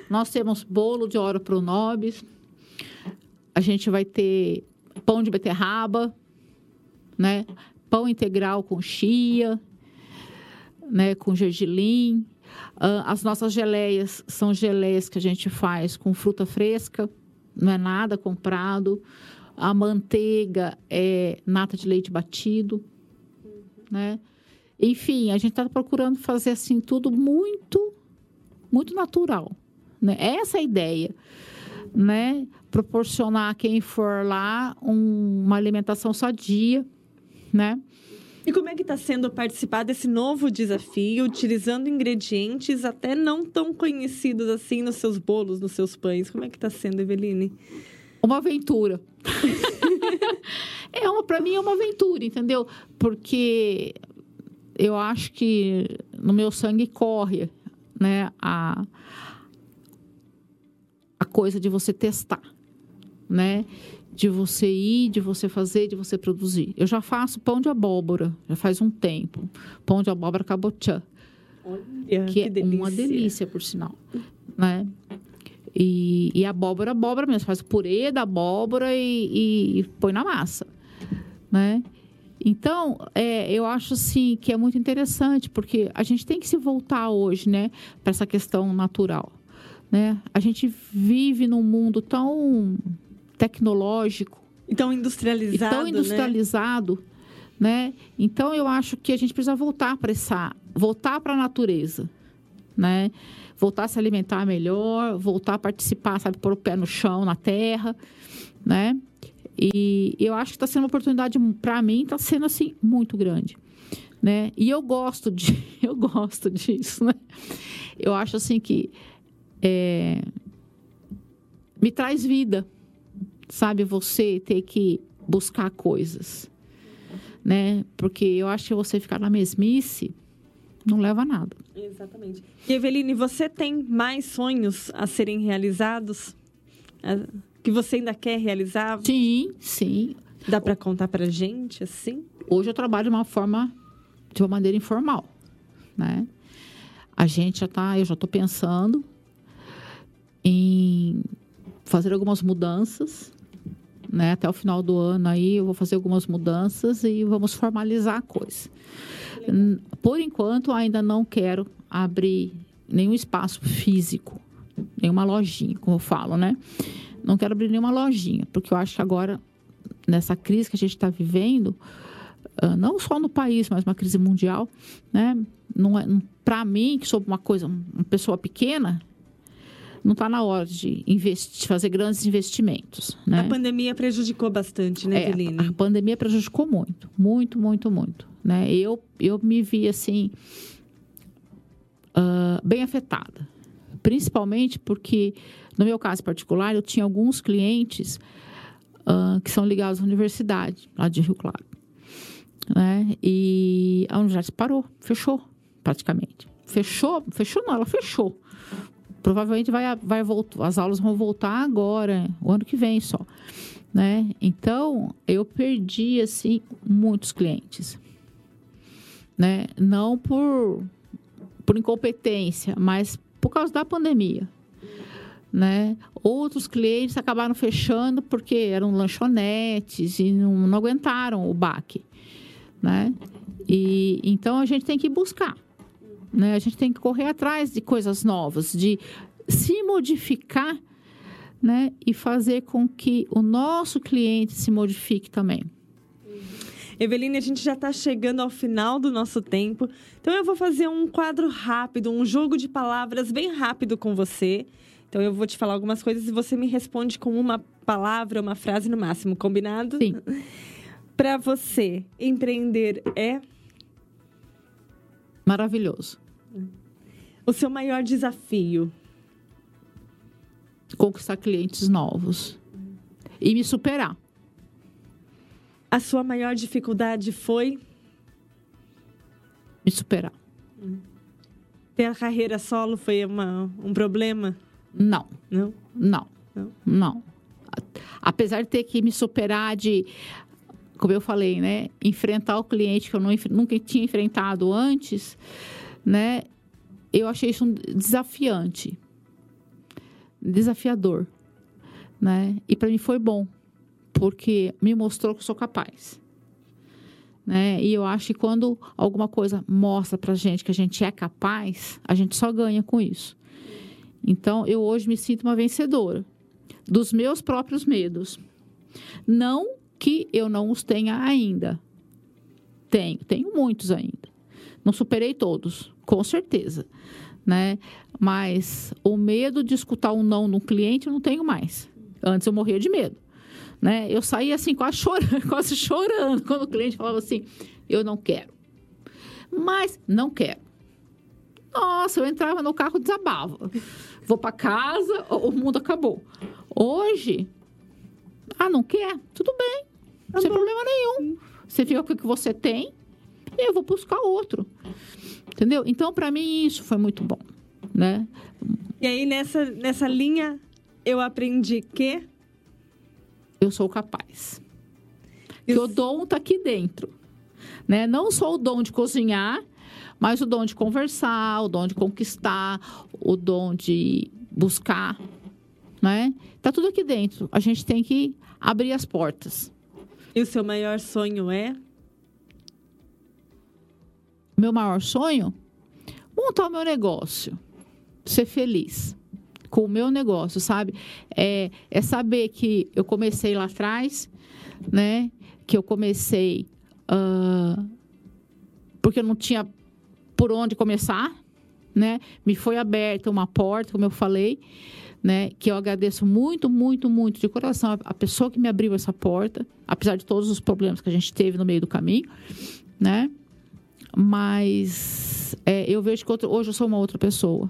nós temos bolo de oro pro nobis. A gente vai ter pão de beterraba, né? Pão integral com chia, né? Com gergelim. As nossas geleias são geleias que a gente faz com fruta fresca, não é nada comprado. A manteiga é nata de leite batido, né? Enfim, a gente está procurando fazer assim tudo muito, muito natural, né? Essa é a ideia, né? Proporcionar a quem for lá um, uma alimentação sadia, né? E como é que está sendo participar desse novo desafio, utilizando ingredientes até não tão conhecidos assim nos seus bolos, nos seus pães? Como é que está sendo, Eveline? Uma aventura. (laughs) é uma, para mim é uma aventura, entendeu? Porque eu acho que no meu sangue corre, né, a a coisa de você testar, né? De você ir, de você fazer, de você produzir. Eu já faço pão de abóbora, já faz um tempo. Pão de abóbora cabotiã. Olha, que, é delícia. uma delícia, por sinal, né? E, e abóbora, abóbora mesmo, faz o purê da abóbora e, e, e põe na massa, né? Então, é, eu acho assim que é muito interessante, porque a gente tem que se voltar hoje, né, para essa questão natural, né? A gente vive num mundo tão tecnológico, e tão industrializado, tão industrializado, né? né? Então, eu acho que a gente precisa voltar para essa, voltar para a natureza, né? Voltar a se alimentar melhor, voltar a participar, sabe, pôr o pé no chão, na terra, né? E eu acho que está sendo uma oportunidade, para mim, está sendo assim, muito grande. Né? E eu gosto de, (laughs) eu gosto disso, né? Eu acho assim que é, me traz vida, sabe? Você ter que buscar coisas, né? Porque eu acho que você ficar na mesmice não leva a nada. Exatamente. E Eveline, você tem mais sonhos a serem realizados? que você ainda quer realizar? Sim, sim. Dá para contar para gente assim? Hoje eu trabalho de uma forma, de uma maneira informal, né? A gente já tá, eu já estou pensando em fazer algumas mudanças, né? Até o final do ano aí eu vou fazer algumas mudanças e vamos formalizar a coisa. Por enquanto ainda não quero abrir nenhum espaço físico, nenhuma lojinha, como eu falo, né? não quero abrir nenhuma lojinha, porque eu acho que agora, nessa crise que a gente está vivendo, uh, não só no país, mas uma crise mundial, né? Não é, para mim, que sou uma coisa, uma pessoa pequena, não está na hora de investir, fazer grandes investimentos. Né? A pandemia prejudicou bastante, né, é, Eveline? A pandemia prejudicou muito, muito, muito, muito. Né? Eu, eu me vi assim, uh, bem afetada. Principalmente porque no meu caso particular, eu tinha alguns clientes uh, que são ligados à universidade, lá de Rio Claro. Né? E a universidade parou, fechou, praticamente. Fechou, fechou não, ela fechou. Provavelmente vai, vai voltar, as aulas vão voltar agora, o ano que vem só. Né? Então, eu perdi, assim, muitos clientes. Né? Não por, por incompetência, mas por causa da pandemia né? Outros clientes acabaram fechando porque eram lanchonetes e não, não aguentaram o baque, né? E então a gente tem que buscar, né? A gente tem que correr atrás de coisas novas, de se modificar, né? E fazer com que o nosso cliente se modifique também. Eveline, a gente já está chegando ao final do nosso tempo, então eu vou fazer um quadro rápido, um jogo de palavras bem rápido com você. Então eu vou te falar algumas coisas e você me responde com uma palavra, uma frase no máximo, combinado? Sim. (laughs) Para você, empreender é maravilhoso. O seu maior desafio? Conquistar clientes novos e me superar. A sua maior dificuldade foi me superar. Ter a carreira solo foi uma, um problema? Não. Não? Não. Não. Não. Apesar de ter que me superar de, como eu falei, né? Enfrentar o cliente que eu não, nunca tinha enfrentado antes, né? Eu achei isso desafiante. desafiador, né? E para mim foi bom, porque me mostrou que eu sou capaz. Né? E eu acho que quando alguma coisa mostra pra gente que a gente é capaz, a gente só ganha com isso. Então, eu hoje me sinto uma vencedora dos meus próprios medos. Não que eu não os tenha ainda. Tenho, tenho muitos ainda. Não superei todos, com certeza, né? Mas o medo de escutar um não no cliente eu não tenho mais. Antes eu morria de medo, né? Eu saía assim quase chorando, (laughs) quase chorando quando o cliente falava assim: "Eu não quero". Mas não quero. Nossa, eu entrava no carro desabava. Vou para casa, o mundo acabou. Hoje, ah, não quer? Tudo bem. Tá sem problema nenhum. Você fica com o que você tem e eu vou buscar outro. Entendeu? Então, para mim, isso foi muito bom, né? E aí, nessa, nessa linha, eu aprendi que... Eu sou capaz. Que o dom está aqui dentro. Né? Não só o dom de cozinhar, mas o dom de conversar, o dom de conquistar, o dom de buscar, né? Tá tudo aqui dentro. A gente tem que abrir as portas. E o seu maior sonho é? Meu maior sonho? Montar o meu negócio. Ser feliz com o meu negócio, sabe? É, é saber que eu comecei lá atrás, né? Que eu comecei uh, porque eu não tinha por onde começar, né? Me foi aberta uma porta, como eu falei, né? Que eu agradeço muito, muito, muito de coração a pessoa que me abriu essa porta, apesar de todos os problemas que a gente teve no meio do caminho, né? Mas é, eu vejo que hoje eu sou uma outra pessoa,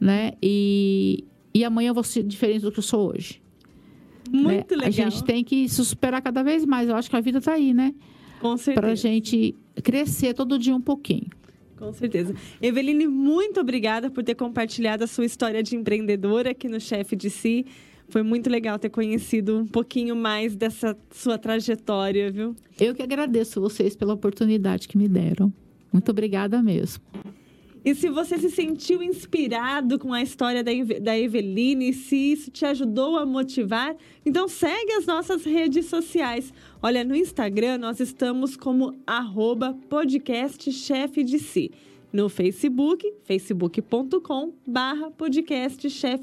né? E, e amanhã eu vou ser diferente do que eu sou hoje. Muito né? legal. A gente tem que se superar cada vez mais. Eu acho que a vida está aí, né? Com certeza. Para a gente crescer todo dia um pouquinho. Com certeza. Eveline, muito obrigada por ter compartilhado a sua história de empreendedora aqui no Chefe de Si. Foi muito legal ter conhecido um pouquinho mais dessa sua trajetória, viu? Eu que agradeço vocês pela oportunidade que me deram. Muito obrigada mesmo. E se você se sentiu inspirado com a história da Eveline, se isso te ajudou a motivar, então segue as nossas redes sociais. Olha, no Instagram nós estamos como arroba de si. No Facebook, facebook.com barra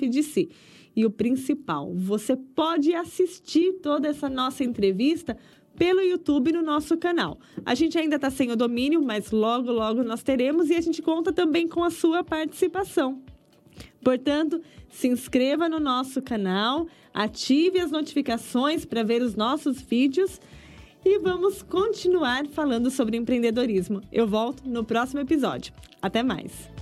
de si. E o principal, você pode assistir toda essa nossa entrevista pelo YouTube no nosso canal. A gente ainda está sem o domínio, mas logo, logo nós teremos e a gente conta também com a sua participação. Portanto, se inscreva no nosso canal, ative as notificações para ver os nossos vídeos e vamos continuar falando sobre empreendedorismo. Eu volto no próximo episódio. Até mais!